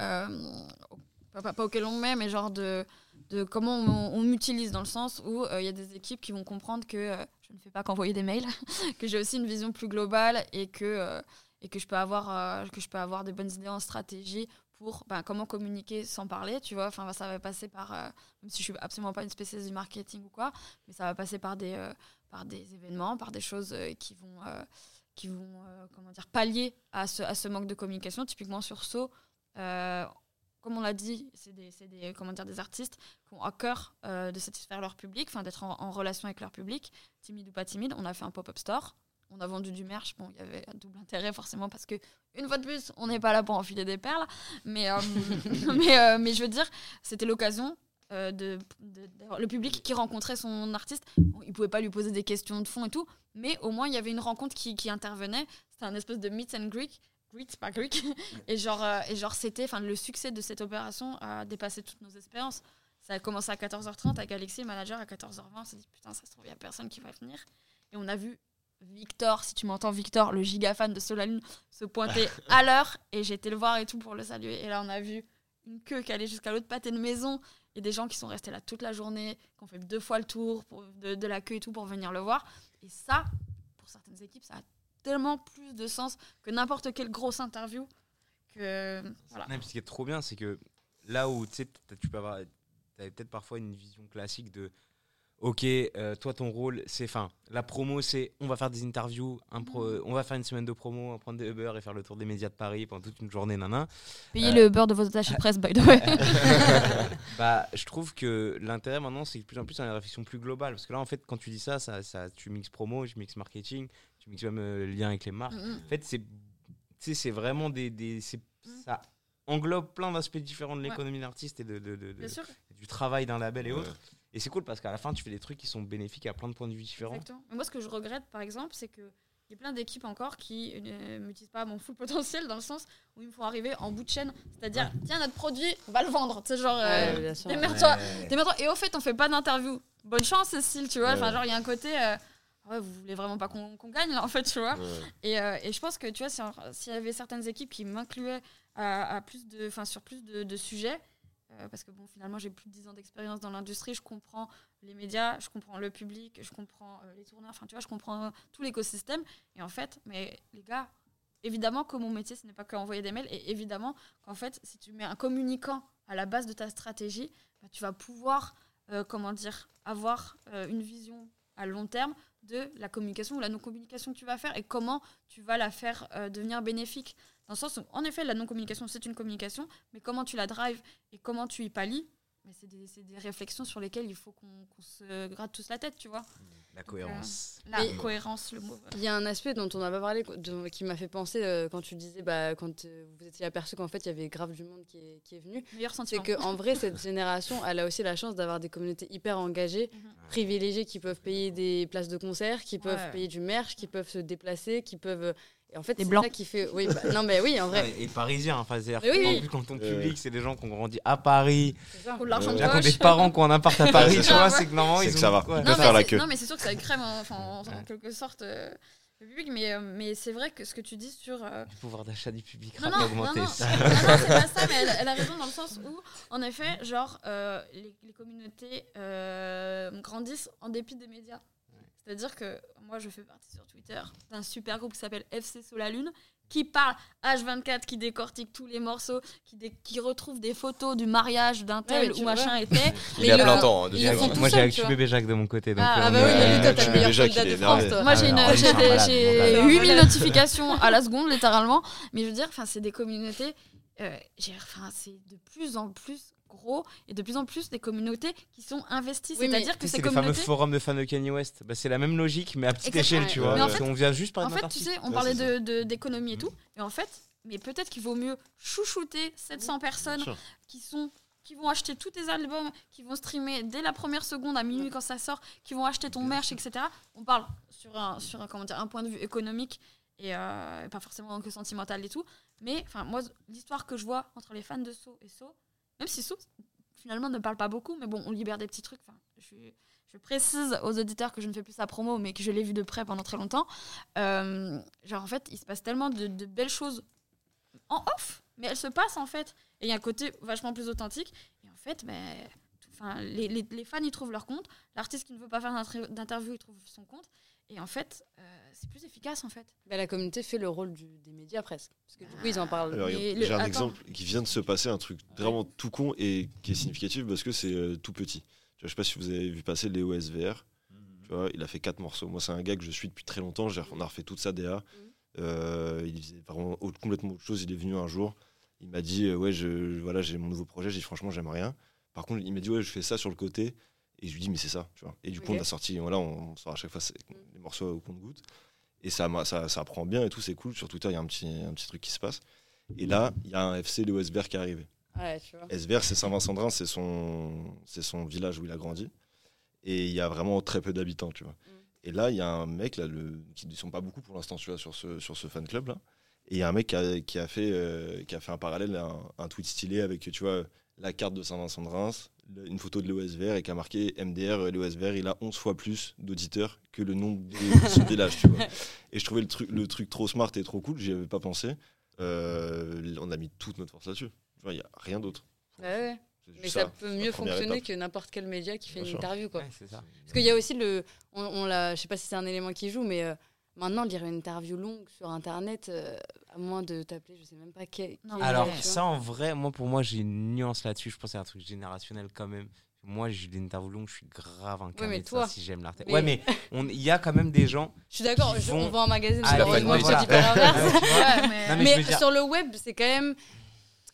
pas, pas- auquel on met, mais genre de, de comment on, m'utilise, dans le sens où il y a des équipes qui vont comprendre que je ne fais pas qu'envoyer des mails, que j'ai aussi une vision plus globale et que, et que, je peux avoir, euh, que je peux avoir des bonnes idées en stratégie pour ben, comment communiquer sans parler, tu vois. Enfin, ça va passer par, euh, même si je suis absolument pas une spécialiste du marketing ou quoi, mais ça va passer par des, euh, par des événements, par des choses qui vont, qui vont comment dire, pallier à ce, à ce manque de communication. Typiquement sur So, comme on l'a dit, c'est des, des, comment dire, des artistes qui ont à cœur de satisfaire leur public, d'être en relation avec leur public, timide ou pas timide. On a fait un pop-up store. On a vendu du merch. Bon, il y avait un double intérêt forcément parce que, une fois de plus, on n'est pas là pour enfiler des perles. Mais, euh, mais, euh, mais je veux dire, c'était l'occasion euh, de, le public qui rencontrait son artiste. Bon, il pouvait pas lui poser des questions de fond et tout, mais au moins il y avait une rencontre qui, qui intervenait. C'était un espèce de meet and greet. Greet, pas Greek. Et genre, euh, et genre c'était, enfin, le succès de cette opération a dépassé toutes nos espérances. Ça a commencé à 14h30 avec Alexis, le manager, à 14h20. On s'est dit, putain, ça se trouve, il n'y a personne qui va venir. Et on a vu Victor, si tu m'entends, Victor, le giga fan de Solalune, se pointer à l'heure. Et j'ai été le voir et tout pour le saluer. Et là, on a vu une queue qui allait jusqu'à l'autre pâté de maison. Et des gens qui sont restés là toute la journée, qui ont fait deux fois le tour pour- de, de la queue et tout pour venir le voir. Et ça, pour certaines équipes, ça a tellement plus de sens que n'importe quelle grosse interview. Que, voilà. Non, ce qui est trop bien, c'est que là où tu tu peux avoir t'avais peut-être parfois une vision classique de ok euh, toi ton rôle c'est enfin la promo c'est on va faire des interviews un pro- on va faire une semaine de promo on va prendre des Uber et faire le tour des médias de Paris pendant toute une journée nana Payez Euh, le beurre de vos attachés de presse, by the way. bah je trouve que l'intérêt maintenant c'est de plus en plus une réflexion plus globale parce que là en fait quand tu dis ça ça, ça tu mixes promo tu mixes marketing tu mixes même euh, lien avec les marques en fait c'est tu sais, c'est vraiment des, des Mm. ça englobe plein d'aspects différents de Ouais. l'économie de l'artiste et de, de- de- de- Bien sûr, du travail d'un label et Ouais. autres. Et c'est cool parce qu'à la fin, tu fais des trucs qui sont bénéfiques à plein de points de vue différents. exactement. Mais moi, ce que je regrette, par exemple, c'est que il y a plein d'équipes encore qui ne m'utilisent pas à mon full potentiel dans le sens où ils me font arriver en bout de chaîne. C'est-à-dire, tiens, notre produit, on va le vendre. Tu sais, genre, euh, Ouais, démerde-toi. Ouais. Et au fait, on fait pas d'interview. Bonne chance, Cécile, tu vois. Ouais. Enfin, genre, il y a un côté. euh, ouais, vous voulez vraiment pas qu'on gagne, là, en fait, tu vois. Ouais. Et, euh, et je pense que, tu vois, si s'il y avait certaines équipes qui m'incluaient à, à plus de, enfin, sur plus de, de sujets, euh, parce que bon, finalement, j'ai plus de 10 ans d'expérience dans l'industrie, je comprends les médias, je comprends le public, je comprends euh, les tourneurs, enfin, tu vois, je comprends tout l'écosystème. Et en fait, mais les gars, évidemment que mon métier, ce n'est pas qu'envoyer des mails, et évidemment qu'en fait, si tu mets un communicant à la base de ta stratégie, bah, tu vas pouvoir, euh, comment dire, avoir une vision à long terme de la communication ou la non-communication que tu vas faire et comment tu vas la faire devenir bénéfique. Dans le sens où, en effet, la non-communication, c'est une communication, mais comment tu la drives et comment tu y pallies, mais c'est des, c'est des réflexions sur lesquelles il faut qu'on se gratte tous la tête, tu vois. La cohérence. La Et- cohérence, le mot. Il y a un aspect dont on n'a pas parlé, de- qui m'a fait penser euh, quand tu disais, bah, quand euh, vous étiez aperçu qu'en fait il y avait grave du monde qui est, qui est venu. Meilleur C'est qu'en vrai, cette génération, elle a aussi la chance d'avoir des communautés hyper engagées, Mhm. privilégiées, qui peuvent payer des places de concert, qui peuvent Ouais. payer du merch, qui peuvent se déplacer, qui peuvent. Et en fait, c'est ça qui fait. Oui, bah, non, mais oui, en vrai. Et parisien, enfin, c'est-à-dire Mais oui, qu'en oui. plus, quand ton Euh. public, c'est des gens qui ont grandi à Paris, c'est ça. L'argent de ont poche. des parents qui ont un appart à Paris, c'est tu vois, c'est que normalement, C'est ils que ont- ça va. ouais. Non, faire mais la c'est- queue. non, mais c'est sûr que ça crème, hein, enfin, en, en quelque sorte, euh, le public. Mais, euh, mais c'est vrai que ce que tu dis sur. euh, Le pouvoir d'achat du public Non, non, non, augmenter. non, non, non, c'est pas ça, mais elle, elle a raison dans le sens où, en effet, genre, euh, les, les communautés euh, grandissent en dépit des médias. C'est-à-dire que moi, je fais partie sur Twitter d'un super groupe qui s'appelle FC Sous la Lune, qui parle H24, qui décortique tous les morceaux, qui, dé- qui retrouve des photos du mariage d'un tel tu ou machin était. Il le- plein temps. hein, Moi, j'ai vois. bébé Jacques de mon côté. Donc, Ah, euh, Ah bah oui, lui, toi, t'as le meilleur qu'il de est France, toi. Moi, j'ai une- Ah, j'ai lui, c'est un des- malade, j'ai mon gars. 8000 notifications à la seconde, littéralement. Mais je veux dire, c'est des communautés. euh, j'ai- c'est de plus en plus gros et de plus en plus des communautés qui sont investies. Oui, C'est-à-dire que C'est les fameux forums de fans de Kanye West. Bah, c'est la même logique, mais à petite Exactement. échelle, tu vois. Mais en fait- qu'on vient juste par En fait, tu sais, on parlait c'est de- de- d'économie et tout. Et en fait, mais peut-être qu'il vaut mieux chouchouter 700 personnes qui sont qui vont acheter tous tes albums, qui vont streamer dès la première seconde à minuit quand ça sort, qui vont acheter ton merch, etc. On parle sur un, sur un, comment dire, un point de vue économique et euh, pas forcément que sentimental et tout. Mais enfin, moi, l'histoire que je vois entre les fans de So et So, même si So finalement ne parle pas beaucoup, mais bon, on libère des petits trucs. Enfin, je, précise aux auditeurs que je ne fais plus sa promo, mais que je l'ai vu de près pendant très longtemps. Euh, genre, en fait, il se passe tellement de, belles choses en off, mais elles se passent en fait. Et il y a un côté vachement plus authentique. Et en fait, ben, tout- enfin, les, les- fans, ils trouvent leur compte. L'artiste qui ne veut pas faire d'inter- d'interview, il trouve son compte. Et en fait, euh, c'est plus efficace en fait. Bah, la communauté fait le rôle du- des médias presque. Parce que du coup, ils en parlent. Alors, le- J'ai un attends. exemple qui vient de se passer, un truc vraiment tout con et qui est significatif parce que c'est euh, tout petit. Tu vois, je sais pas si vous avez vu passer Léo SVR. Tu vois, il a fait quatre morceaux. Moi, c'est un gars que je suis depuis très longtemps. On a refait toute sa DA. Euh, il faisait vraiment autre- complètement autre chose. Il est venu un jour. Il m'a dit euh, Ouais, je, voilà, j'ai mon nouveau projet. J'ai dit Franchement, j'aime rien. Par contre, il m'a dit Ouais, je fais ça sur le côté. Et je lui dis Mais c'est ça. Tu vois. Et du coup, on a sorti. Voilà, on, on sort à chaque fois c'est- les morceaux au compte-goutte. Et ça, ça, ça prend bien et tout. C'est cool. Sur Twitter, il y a un petit, un petit truc qui se passe. Et là, il y a un FC Léo SVR qui est arrivé. Ouais, c'est Saint-Vincent-de-Reims, c'est son, c'est son village où il a grandi. Et il y a vraiment très peu d'habitants, tu vois. Mm. Et là, il y a un mec, là, le, qui ne sont pas beaucoup pour l'instant, tu vois, sur ce, sur ce fan club, là. Et il y a un mec qui a, qui a fait, euh, qui a fait un parallèle, un, un tweet stylé avec, tu vois, la carte de Saint-Vincent-de-Reims, une photo de l'OSVR et qui a marqué MDR, l'OSVR, il a 11 fois plus d'auditeurs que le nombre de son village, tu vois. Et je trouvais le truc, le truc trop smart et trop cool, j'y avais pas pensé. Euh, on a mis toute notre force là-dessus. Il n'y a rien d'autre. Ouais, ouais. C'est juste Mais ça, peut mieux fonctionner étape. que n'importe quel média qui fait Bien une sûr. interview. Quoi. Ouais, c'est ça. Parce qu'il y a aussi le. On, on l'a, je sais pas si c'est un élément qui joue, mais euh, Maintenant, lire une interview longue sur Internet, euh, à moins de t'appeler, je sais même pas quel. Alors, est, ça en vrai, moi pour moi, j'ai une nuance là-dessus. Je pense que c'est un truc générationnel quand même. Moi, j'ai des interviews longues, je suis grave incarné mais de ça toi- si j'aime l'art. mais- Ouais, mais on- il y a quand même des gens. Je suis d'accord, je- vont- on va en magazine, Ah, malheureusement, fanbase. je te dis pas l'inverse. Ouais. Ouais, mais- Non, mais Mais, je veux dire- sur le web, c'est quand même,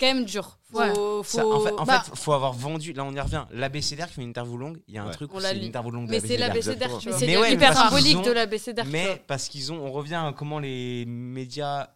quand même dur. Faut, Ouais. faut... Ça, en fait, en bah, fait, faut avoir vendu. Là, on y revient. L'ABCDR qui fait une interview longue, il y a un Ouais. truc où c'est lu. une interview longue mais c'est l'ABCDR. l'ABCDR, tu vois. Mais C'est ouais, hyper parce qu'ils symbolique de l'ABCDR. Mais parce qu'ils ont, on revient à comment les médias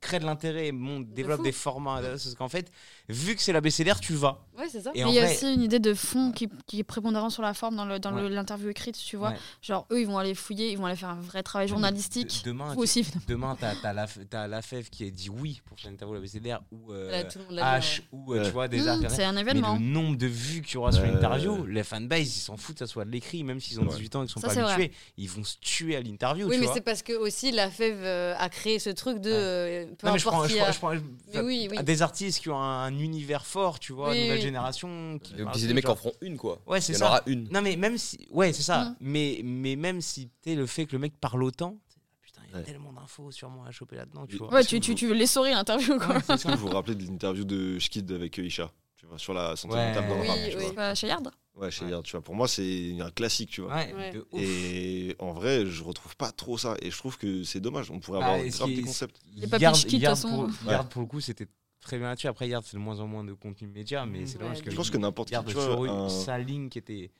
créent de l'intérêt, montent, développent des formats. Parce qu'en fait, vu que c'est l'ABCDR, tu vas. Ouais, c'est ça. Et Mais il y a vrai, aussi une idée de fond qui, qui est prépondérante sur la forme dans le- dans le- Ouais. l'interview écrite, tu vois. Ouais. Genre, eux, ils vont aller fouiller, ils vont aller faire un vrai travail journalistique. de- demain, aussi. Demain, t'as as la, t'as la FEV qui a dit oui pour faire une interview à l'ABCDR ou euh, Là, l'a H ou euh, tu vois des Mmh, c'est un Mais événement. le nombre de vues qu'il y aura sur Ouais. l'interview, les fanbase, ils s'en foutent, que ça soit de l'écrit, même s'ils ont Ouais. 18 ans et qu'ils sont Ça, pas c'est vrai. habitués, ils vont se tuer à l'interview. Oui, tu mais vois. c'est parce que aussi la FEV euh, a créé ce truc de Ouais. euh, peu Non, mais je importe prends, je Mais des artistes qui ont un, univers fort, tu vois, Oui, nouvelle oui. génération. Qui puis c'est des mecs qui en feront une, quoi. Ouais, Il c'est y en ça. aura une. Non, mais même si. Ouais, c'est ça. Mm. Mais, mais même si tu le fait que le mec parle autant, putain, il y a Ouais. tellement d'infos sur moi à choper là-dedans, tu vois. Ouais, tu, tu, vous- tu veux l'essorer l'interview, quoi. Est-ce que ça. vous vous rappelez de l'interview de Schkid avec euh, Isha tu vois, sur la santé Ouais. mentale d'un Oui, tu oui. vois. Pas chez Yard Ouais, chez Ouais. Yard, tu vois. Pour moi, c'est un classique, tu vois. Ouais. Et en vrai, je retrouve pas trop ça. Et je trouve que c'est dommage. On pourrait Bah, avoir qui des concepts. Les papiers Yard- Schkid, de toute Yard, façon. pour, Yard, pour le coup, c'était très bien là-dessus. Après, Yard, c'est de moins en moins de contenu média, mais c'est Ouais, dommage que. Je pense que n'importe qui, Yard a toujours eu un- sa ligne qui était.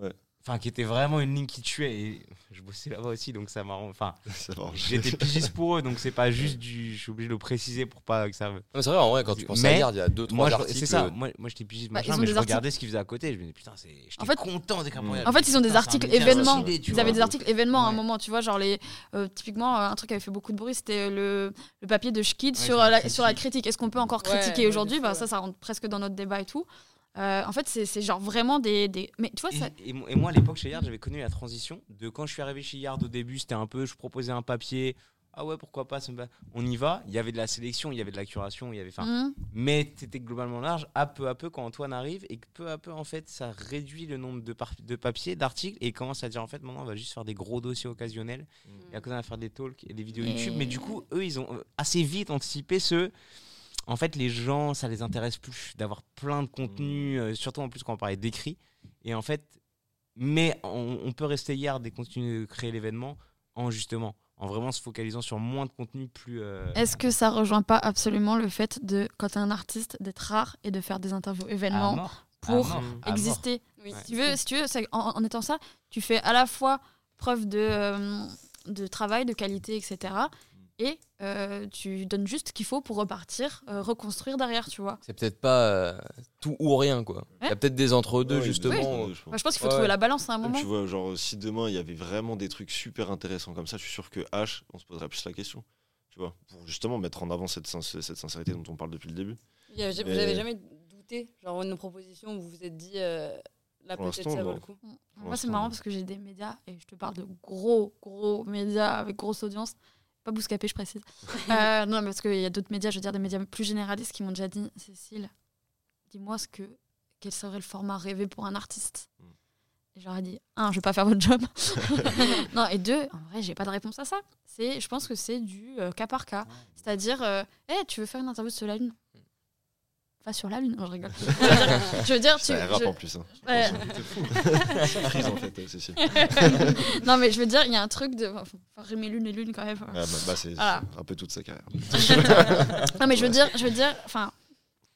Ouais. Enfin, qui était vraiment une ligne qui tuait. Et je bossais là-bas aussi, donc ça m'a. rend- Enfin, j'étais pigiste pour eux, donc c'est pas juste du. Je suis obligé de le préciser pour pas que ça. C'est vrai, en vrai, quand tu penses Mais à Yard, il y a deux, trois Moi, je- articles. c'est ça. Moi, moi j'étais pigiste, Bah, machin, mais je articles- regardais ce qu'ils faisaient à côté. Je me disais, putain, c'est- j'étais En fait- content d'écrire pour. Yard. En fait, ils ont des articles événements. Ils avaient des articles événements à un moment, tu vois, genre les euh, typiquement euh, un truc qui avait fait beaucoup de bruit, c'était le, le papier de Schkid Ouais, sur, sur la critique. sur la critique. Est-ce qu'on peut encore critiquer ouais, aujourd'hui? bah. Ça, ça rentre presque dans notre débat et tout. Euh, en fait, c'est genre vraiment des, des... Mais tu vois, ça... Et, et mo- et moi, à l'époque, chez Yard, j'avais connu la transition de quand je suis arrivé chez Yard au début, c'était un peu, je proposais un papier. Ah ouais, pourquoi pas, on y va. Il y avait de la sélection, il y avait de la curation, il y avait. Enfin, Mhm. mais c'était globalement large. À peu à peu, quand Antoine arrive et que peu à peu, en fait, ça réduit le nombre de, papiers, d'articles et il commence à dire en fait, maintenant, on va juste faire des gros dossiers occasionnels. Et à cause on va faire des talks et des vidéos Et- YouTube. Mais du coup, eux, ils ont euh, assez vite anticipé ce. En fait, les gens, ça les intéresse plus d'avoir plein de contenu, euh, surtout en plus quand on parlait d'écrit. Et en fait, mais on, on peut rester hier et continuer de créer l'événement en justement, en vraiment se focalisant sur moins de contenu plus. euh, Est-ce que ça rejoint pas absolument le fait de, quand t'es un artiste, d'être rare et de faire des interviews événements pour exister? Oui. Si tu veux, si tu veux en, en étant ça, tu fais à la fois preuve de, euh, de travail, de qualité, etc. Et euh, tu donnes juste ce qu'il faut pour repartir, euh, reconstruire derrière, tu vois. C'est peut-être pas euh, tout ou rien, quoi. Il y a peut-être des entre-deux, Ouais, justement. exactement, je pense. Qu'il faut Ouais, trouver la balance à un Même, moment. tu vois, genre, si demain il y avait vraiment des trucs super intéressants comme ça, je suis sûr que H, on se poserait plus la question. Tu vois, pour justement mettre en avant cette, sin- cette sincérité dont on parle depuis le début. Il y a- Vous jamais douté, genre une proposition où vous vous êtes dit, euh, là Pour peut-être l'instant, ça vaut le coup. Moi, c'est marrant non. parce que j'ai des médias, et je te parle de gros, gros médias avec grosse audience. Pas Bouscapé, je précise. Euh, non, parce qu'il y a d'autres médias, je veux dire des médias plus généralistes qui m'ont déjà dit Cécile, dis-moi ce que, quel serait le format rêvé pour un artiste. Mm. Et j'aurais dit un, je vais pas faire votre job. non, et deux, en vrai, j'ai pas de réponse à ça. C'est, je pense que c'est du euh, cas par cas. C'est-à-dire, euh, Eh, tu veux faire une interview sur la Lune? Pas sur la Lune, non, je rigole. je veux dire, tu. C'est rap je- en plus. Hein. Ouais. T'es fou. Prise en fait, euh, Cécile. non, mais je veux dire, il y a un truc de. Enfin, rimer lune et lune quand même. Ah, bah, bah, c'est Voilà. c'est un peu toute sa carrière. non, mais je veux dire, je veux dire, enfin,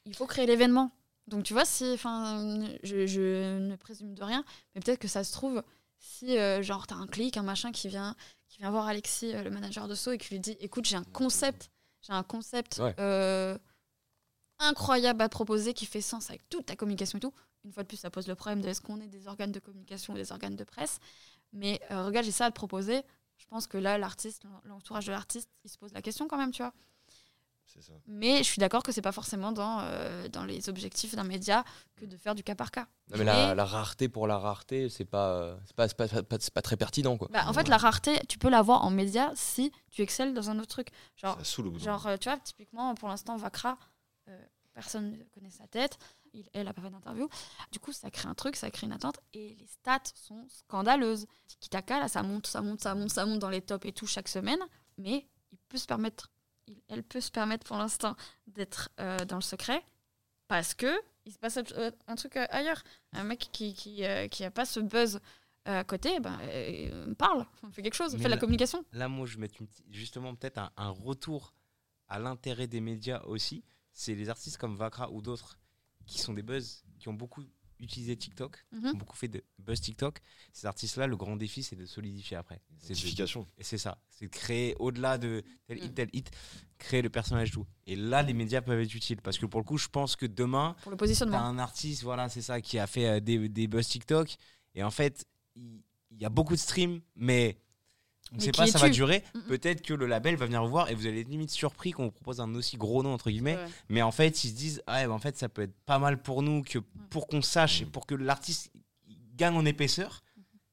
il faut créer l'événement. Donc, tu vois, si, enfin, je, je ne présume de rien, mais peut-être que ça se trouve, si, euh, genre, t'as un clic, un machin qui vient, qui vient voir Alexis, euh, le manager de So, et qui lui dit, écoute, j'ai un concept, j'ai un concept Ouais. euh, incroyable à te proposer qui fait sens avec toute ta communication et tout. Une fois de plus, ça pose le problème de est-ce qu'on est des organes de communication ou des organes de presse. Mais euh, regarde, j'ai ça à te proposer. Je pense que là, l'artiste, l'entourage de l'artiste, il se pose la question quand même, tu vois. C'est ça. Mais je suis d'accord que c'est pas forcément dans, euh, dans les objectifs d'un média que de faire du cas par cas. Non, mais la, la rareté pour la rareté, c'est pas, euh, c'est pas, c'est pas, pas, très pertinent, quoi. Bah, en fait, la rareté, tu peux l'avoir en média si tu excelles dans un autre truc. Genre, genre euh, tu vois, typiquement, pour l'instant, Vakra, personne ne connaît sa tête. il, elle a pas fait d'interview. Du coup, ça crée un truc, ça crée une attente et les stats sont scandaleuses. Kitaka, là, ça monte, ça monte, ça monte, ça monte dans les tops et tout chaque semaine, mais il peut se permettre, il- elle peut se permettre pour l'instant d'être euh, dans le secret parce que il se passe euh, un truc euh, ailleurs. Un mec qui qui, euh, qui a pas ce buzz euh, à côté, ben, euh, parle, fait quelque chose, Mais fait de la là- communication. Là, moi, je vais mettre une petite- justement peut-être un, un retour à l'intérêt des médias aussi. C'est les artistes comme Vakra ou d'autres qui sont des buzz, qui ont beaucoup utilisé TikTok, qui Mhm. ont beaucoup fait de buzz TikTok. Ces artistes-là, le grand défi, c'est de solidifier après. C'est de- Identification. Et c'est ça, c'est de créer au-delà de tel Mm. hit, tel hit, créer le personnage tout. Et là, les médias peuvent être utiles parce que pour le coup, je pense que demain, Pour le t'as positionnement. un artiste, voilà, c'est ça, qui a fait euh, des, des buzz TikTok. Et en fait, il il y, a beaucoup de streams, mais on ne sait pas ça va durer. Mhm. Peut-être que le label va venir vous voir et vous allez être limite surpris qu'on vous propose un aussi gros nom, entre guillemets. Ouais. Mais en fait, ils se disent, ah, bah, en fait, ça peut être pas mal pour nous, que pour qu'on sache et Mm. pour que l'artiste gagne en épaisseur.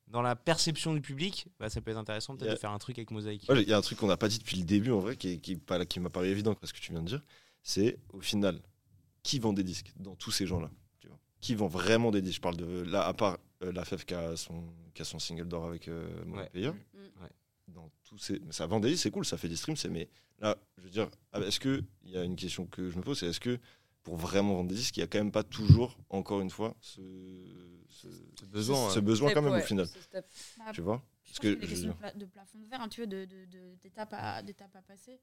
Dans la perception du public, bah, ça peut être intéressant peut-être de faire un truc avec Mosaïque. Ouais, Il y a un truc qu'on n'a pas dit depuis le début, en vrai, qui, qui, m'a paru évident après ce que tu viens de dire. C'est au final, qui vend des disques dans tous ces gens-là Qui vend vraiment des disques? Je parle de là, à part euh, la FF qui a son, qui a son single d'or avec euh, Mon Ouais. Player. Mm. Ouais. Dans tous ces, ça vend des disques, c'est cool, ça fait des streams, c'est mais là, je veux dire, ah, est-ce que il y a une question que je me pose, c'est est-ce que pour vraiment vendre des disques, il n'y a quand même pas toujours, encore une fois, ce, ce, Ce besoin. ce hein. besoin Step, quand même ouais, au final, tu vois? Je Parce que que je veux de, pla- de plafond de verre, un peu de- de- de- d'étapes à, d'étapes à passer.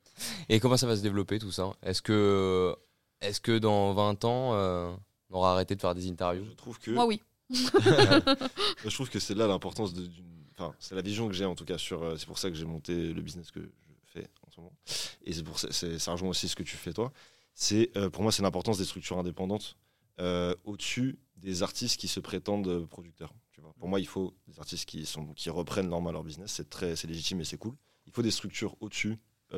Et comment ça va se développer tout ça? Est-ce que, est que dans 20 ans, euh, on aura arrêté de faire des interviews? Je trouve que Moi, oui. je trouve que c'est là l'importance de- d'une. C'est la vision que j'ai en tout cas sur. euh, C'est pour ça que j'ai monté le business que je fais en ce moment. Et c'est pour ça, ça rejoint aussi ce que tu fais toi. C'est euh, pour moi c'est l'importance des structures indépendantes euh, au-dessus des artistes qui se prétendent producteurs. Tu vois. Pour moi, il faut des artistes qui sont qui reprennent normal leur business. C'est très, c'est légitime et c'est cool. Il faut des structures au-dessus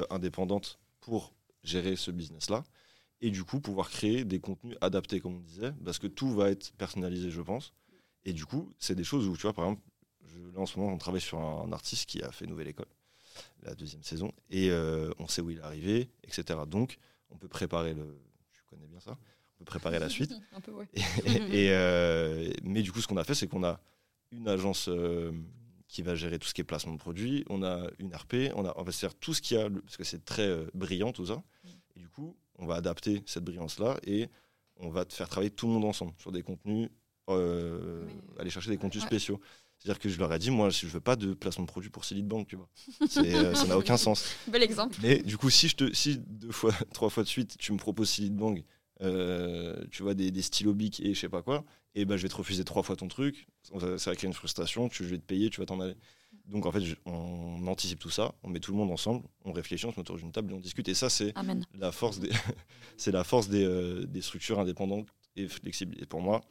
indépendantes pour gérer ce business-là. Et du coup, pouvoir créer des contenus adaptés, comme on disait, parce que tout va être personnalisé, je pense. Et du coup, c'est des choses où, tu vois, par exemple, je, là en ce moment, on travaille sur un, artiste qui a fait Nouvelle École, la deuxième saison, et euh, on sait où il est arrivé, etc. Donc, on peut préparer le. Tu connais bien ça On peut préparer la suite. un peu, ouais. Et, et, euh, mais du coup, ce qu'on a fait, c'est qu'on a une agence euh, qui va gérer tout ce qui est placement de produits, on a une RP, on, a, on va se faire tout ce qu'il y a, parce que c'est très brillant tout ça. Et du coup, on va adapter cette brillance-là et on va te faire travailler tout le monde ensemble sur des contenus, euh, aller chercher des contenus Ouais. spéciaux. C'est-à-dire que je leur ai dit, moi, je veux pas de placement de produit pour Silid Bank, tu vois. Euh, ça n'a aucun sens. Bel exemple. Mais du coup, si, je te, si deux fois, trois fois de suite, tu me proposes Silid Bang, euh, tu vois, des, des stylos bic et je sais pas quoi, et ben je vais te refuser trois fois ton truc, ça, ça va créer une frustration, tu, je vais te payer, tu vas t'en aller. Donc en fait, je- on anticipe tout ça, on met tout le monde ensemble, on réfléchit, on se met autour d'une table et on discute. Et ça, c'est la force des, c'est la force des, euh, des structures indépendantes et flexibles. Et pour moi,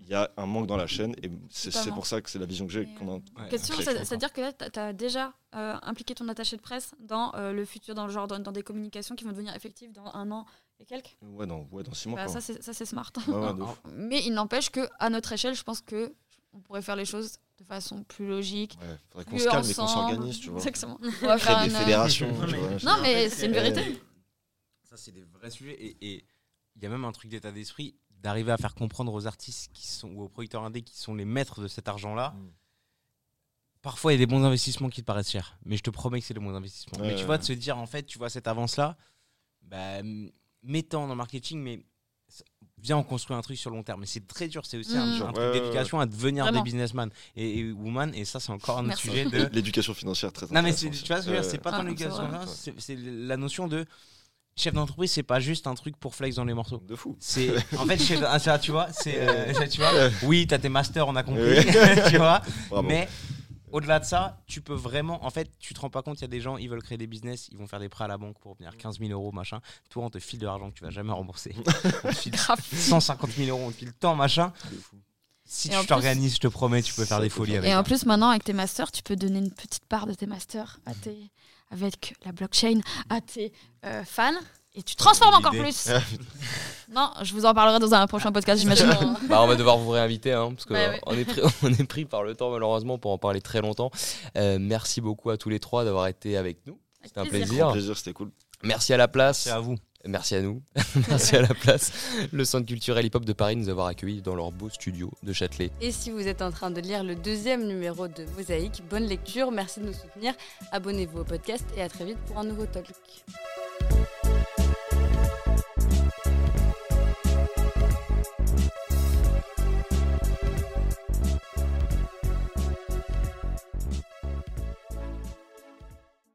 il y a un manque dans la chaîne et c'est pour ça que c'est la vision que j'ai. Ouais. Question, c'est-à-dire que là, tu as déjà euh, impliqué ton attaché de presse dans euh, le futur, dans le genre, dans, dans des communications qui vont devenir effectives dans un an et quelques? Ouais, dans, ouais, dans six mois. Bah, quoi. Ça, c'est ça, c'est smart. Ouais. Mais il n'empêche que à notre échelle, je pense que on pourrait faire les choses de façon plus logique. Ouais, faudrait qu'on plus se calme et qu'on s'organise, tu vois. Exactement. On va faire des euh, fédérations. Non, tu mais- vois. Non, mais c'est une vérité. Ça, c'est des vrais sujets. Et et il y a même un truc d'état d'esprit d'arriver à faire comprendre aux artistes qui sont, ou aux producteurs indés qui sont les maîtres de cet argent-là. Mm. Parfois, il y a des bons investissements qui te paraissent chers. Mais je te promets que c'est des bons investissements. Ouais, mais tu vois, de se dire, en fait, tu vois, cette avance-là, bah, m- mets-en dans le marketing, mais viens, on construit un truc sur le long terme. Mais c'est très dur. C'est aussi un, Mm. un truc Ouais, ouais, d'éducation à devenir Vraiment. des businessmen et, et woman. Et ça, c'est encore un autre Merci. sujet de. L'éducation financière, très Non mais tu vois ce que je veux dire, c'est pas tant l'éducation, c'est la notion de chef d'entreprise, c'est pas juste un truc pour flex dans les morceaux. De fou. C'est en fait chef, ah, ça, tu vois, c'est euh, tu vois. Oui, t'as tes masters, on a compris, tu vois. Bravo. Mais au-delà de ça, tu peux vraiment, en fait, tu te rends pas compte, il y a des gens, ils veulent créer des business, ils vont faire des prêts à la banque pour obtenir 15 000 euros, machin. Toi, on te file de l'argent que tu vas jamais rembourser. on te file Grave. 150 000 euros, on te file tant, machin. Si Et tu plus- t'organises, je te promets, tu peux faire des folies avec. Et en plus, maintenant, avec tes masters, tu peux donner une petite part de tes masters à tes, avec la blockchain à tes euh, fans. Et tu transformes encore plus. non, je vous en parlerai dans un prochain podcast, j'imagine. Bah, on va devoir vous réinviter, hein, parce qu'on Bah est, pris, on est pris par le temps, malheureusement, pour en parler très longtemps. Euh, merci beaucoup à tous les trois d'avoir été avec nous. C'était un plaisir. c'était cool. Merci à la place. C'est à vous. Merci à nous, merci à la place, le Centre culturel hip-hop de Paris, nous avoir accueillis dans leur beau studio de Châtelet. Et si vous êtes en train de lire le deuxième numéro de Mosaïque, bonne lecture, merci de nous soutenir, abonnez-vous au podcast et à très vite pour un nouveau talk.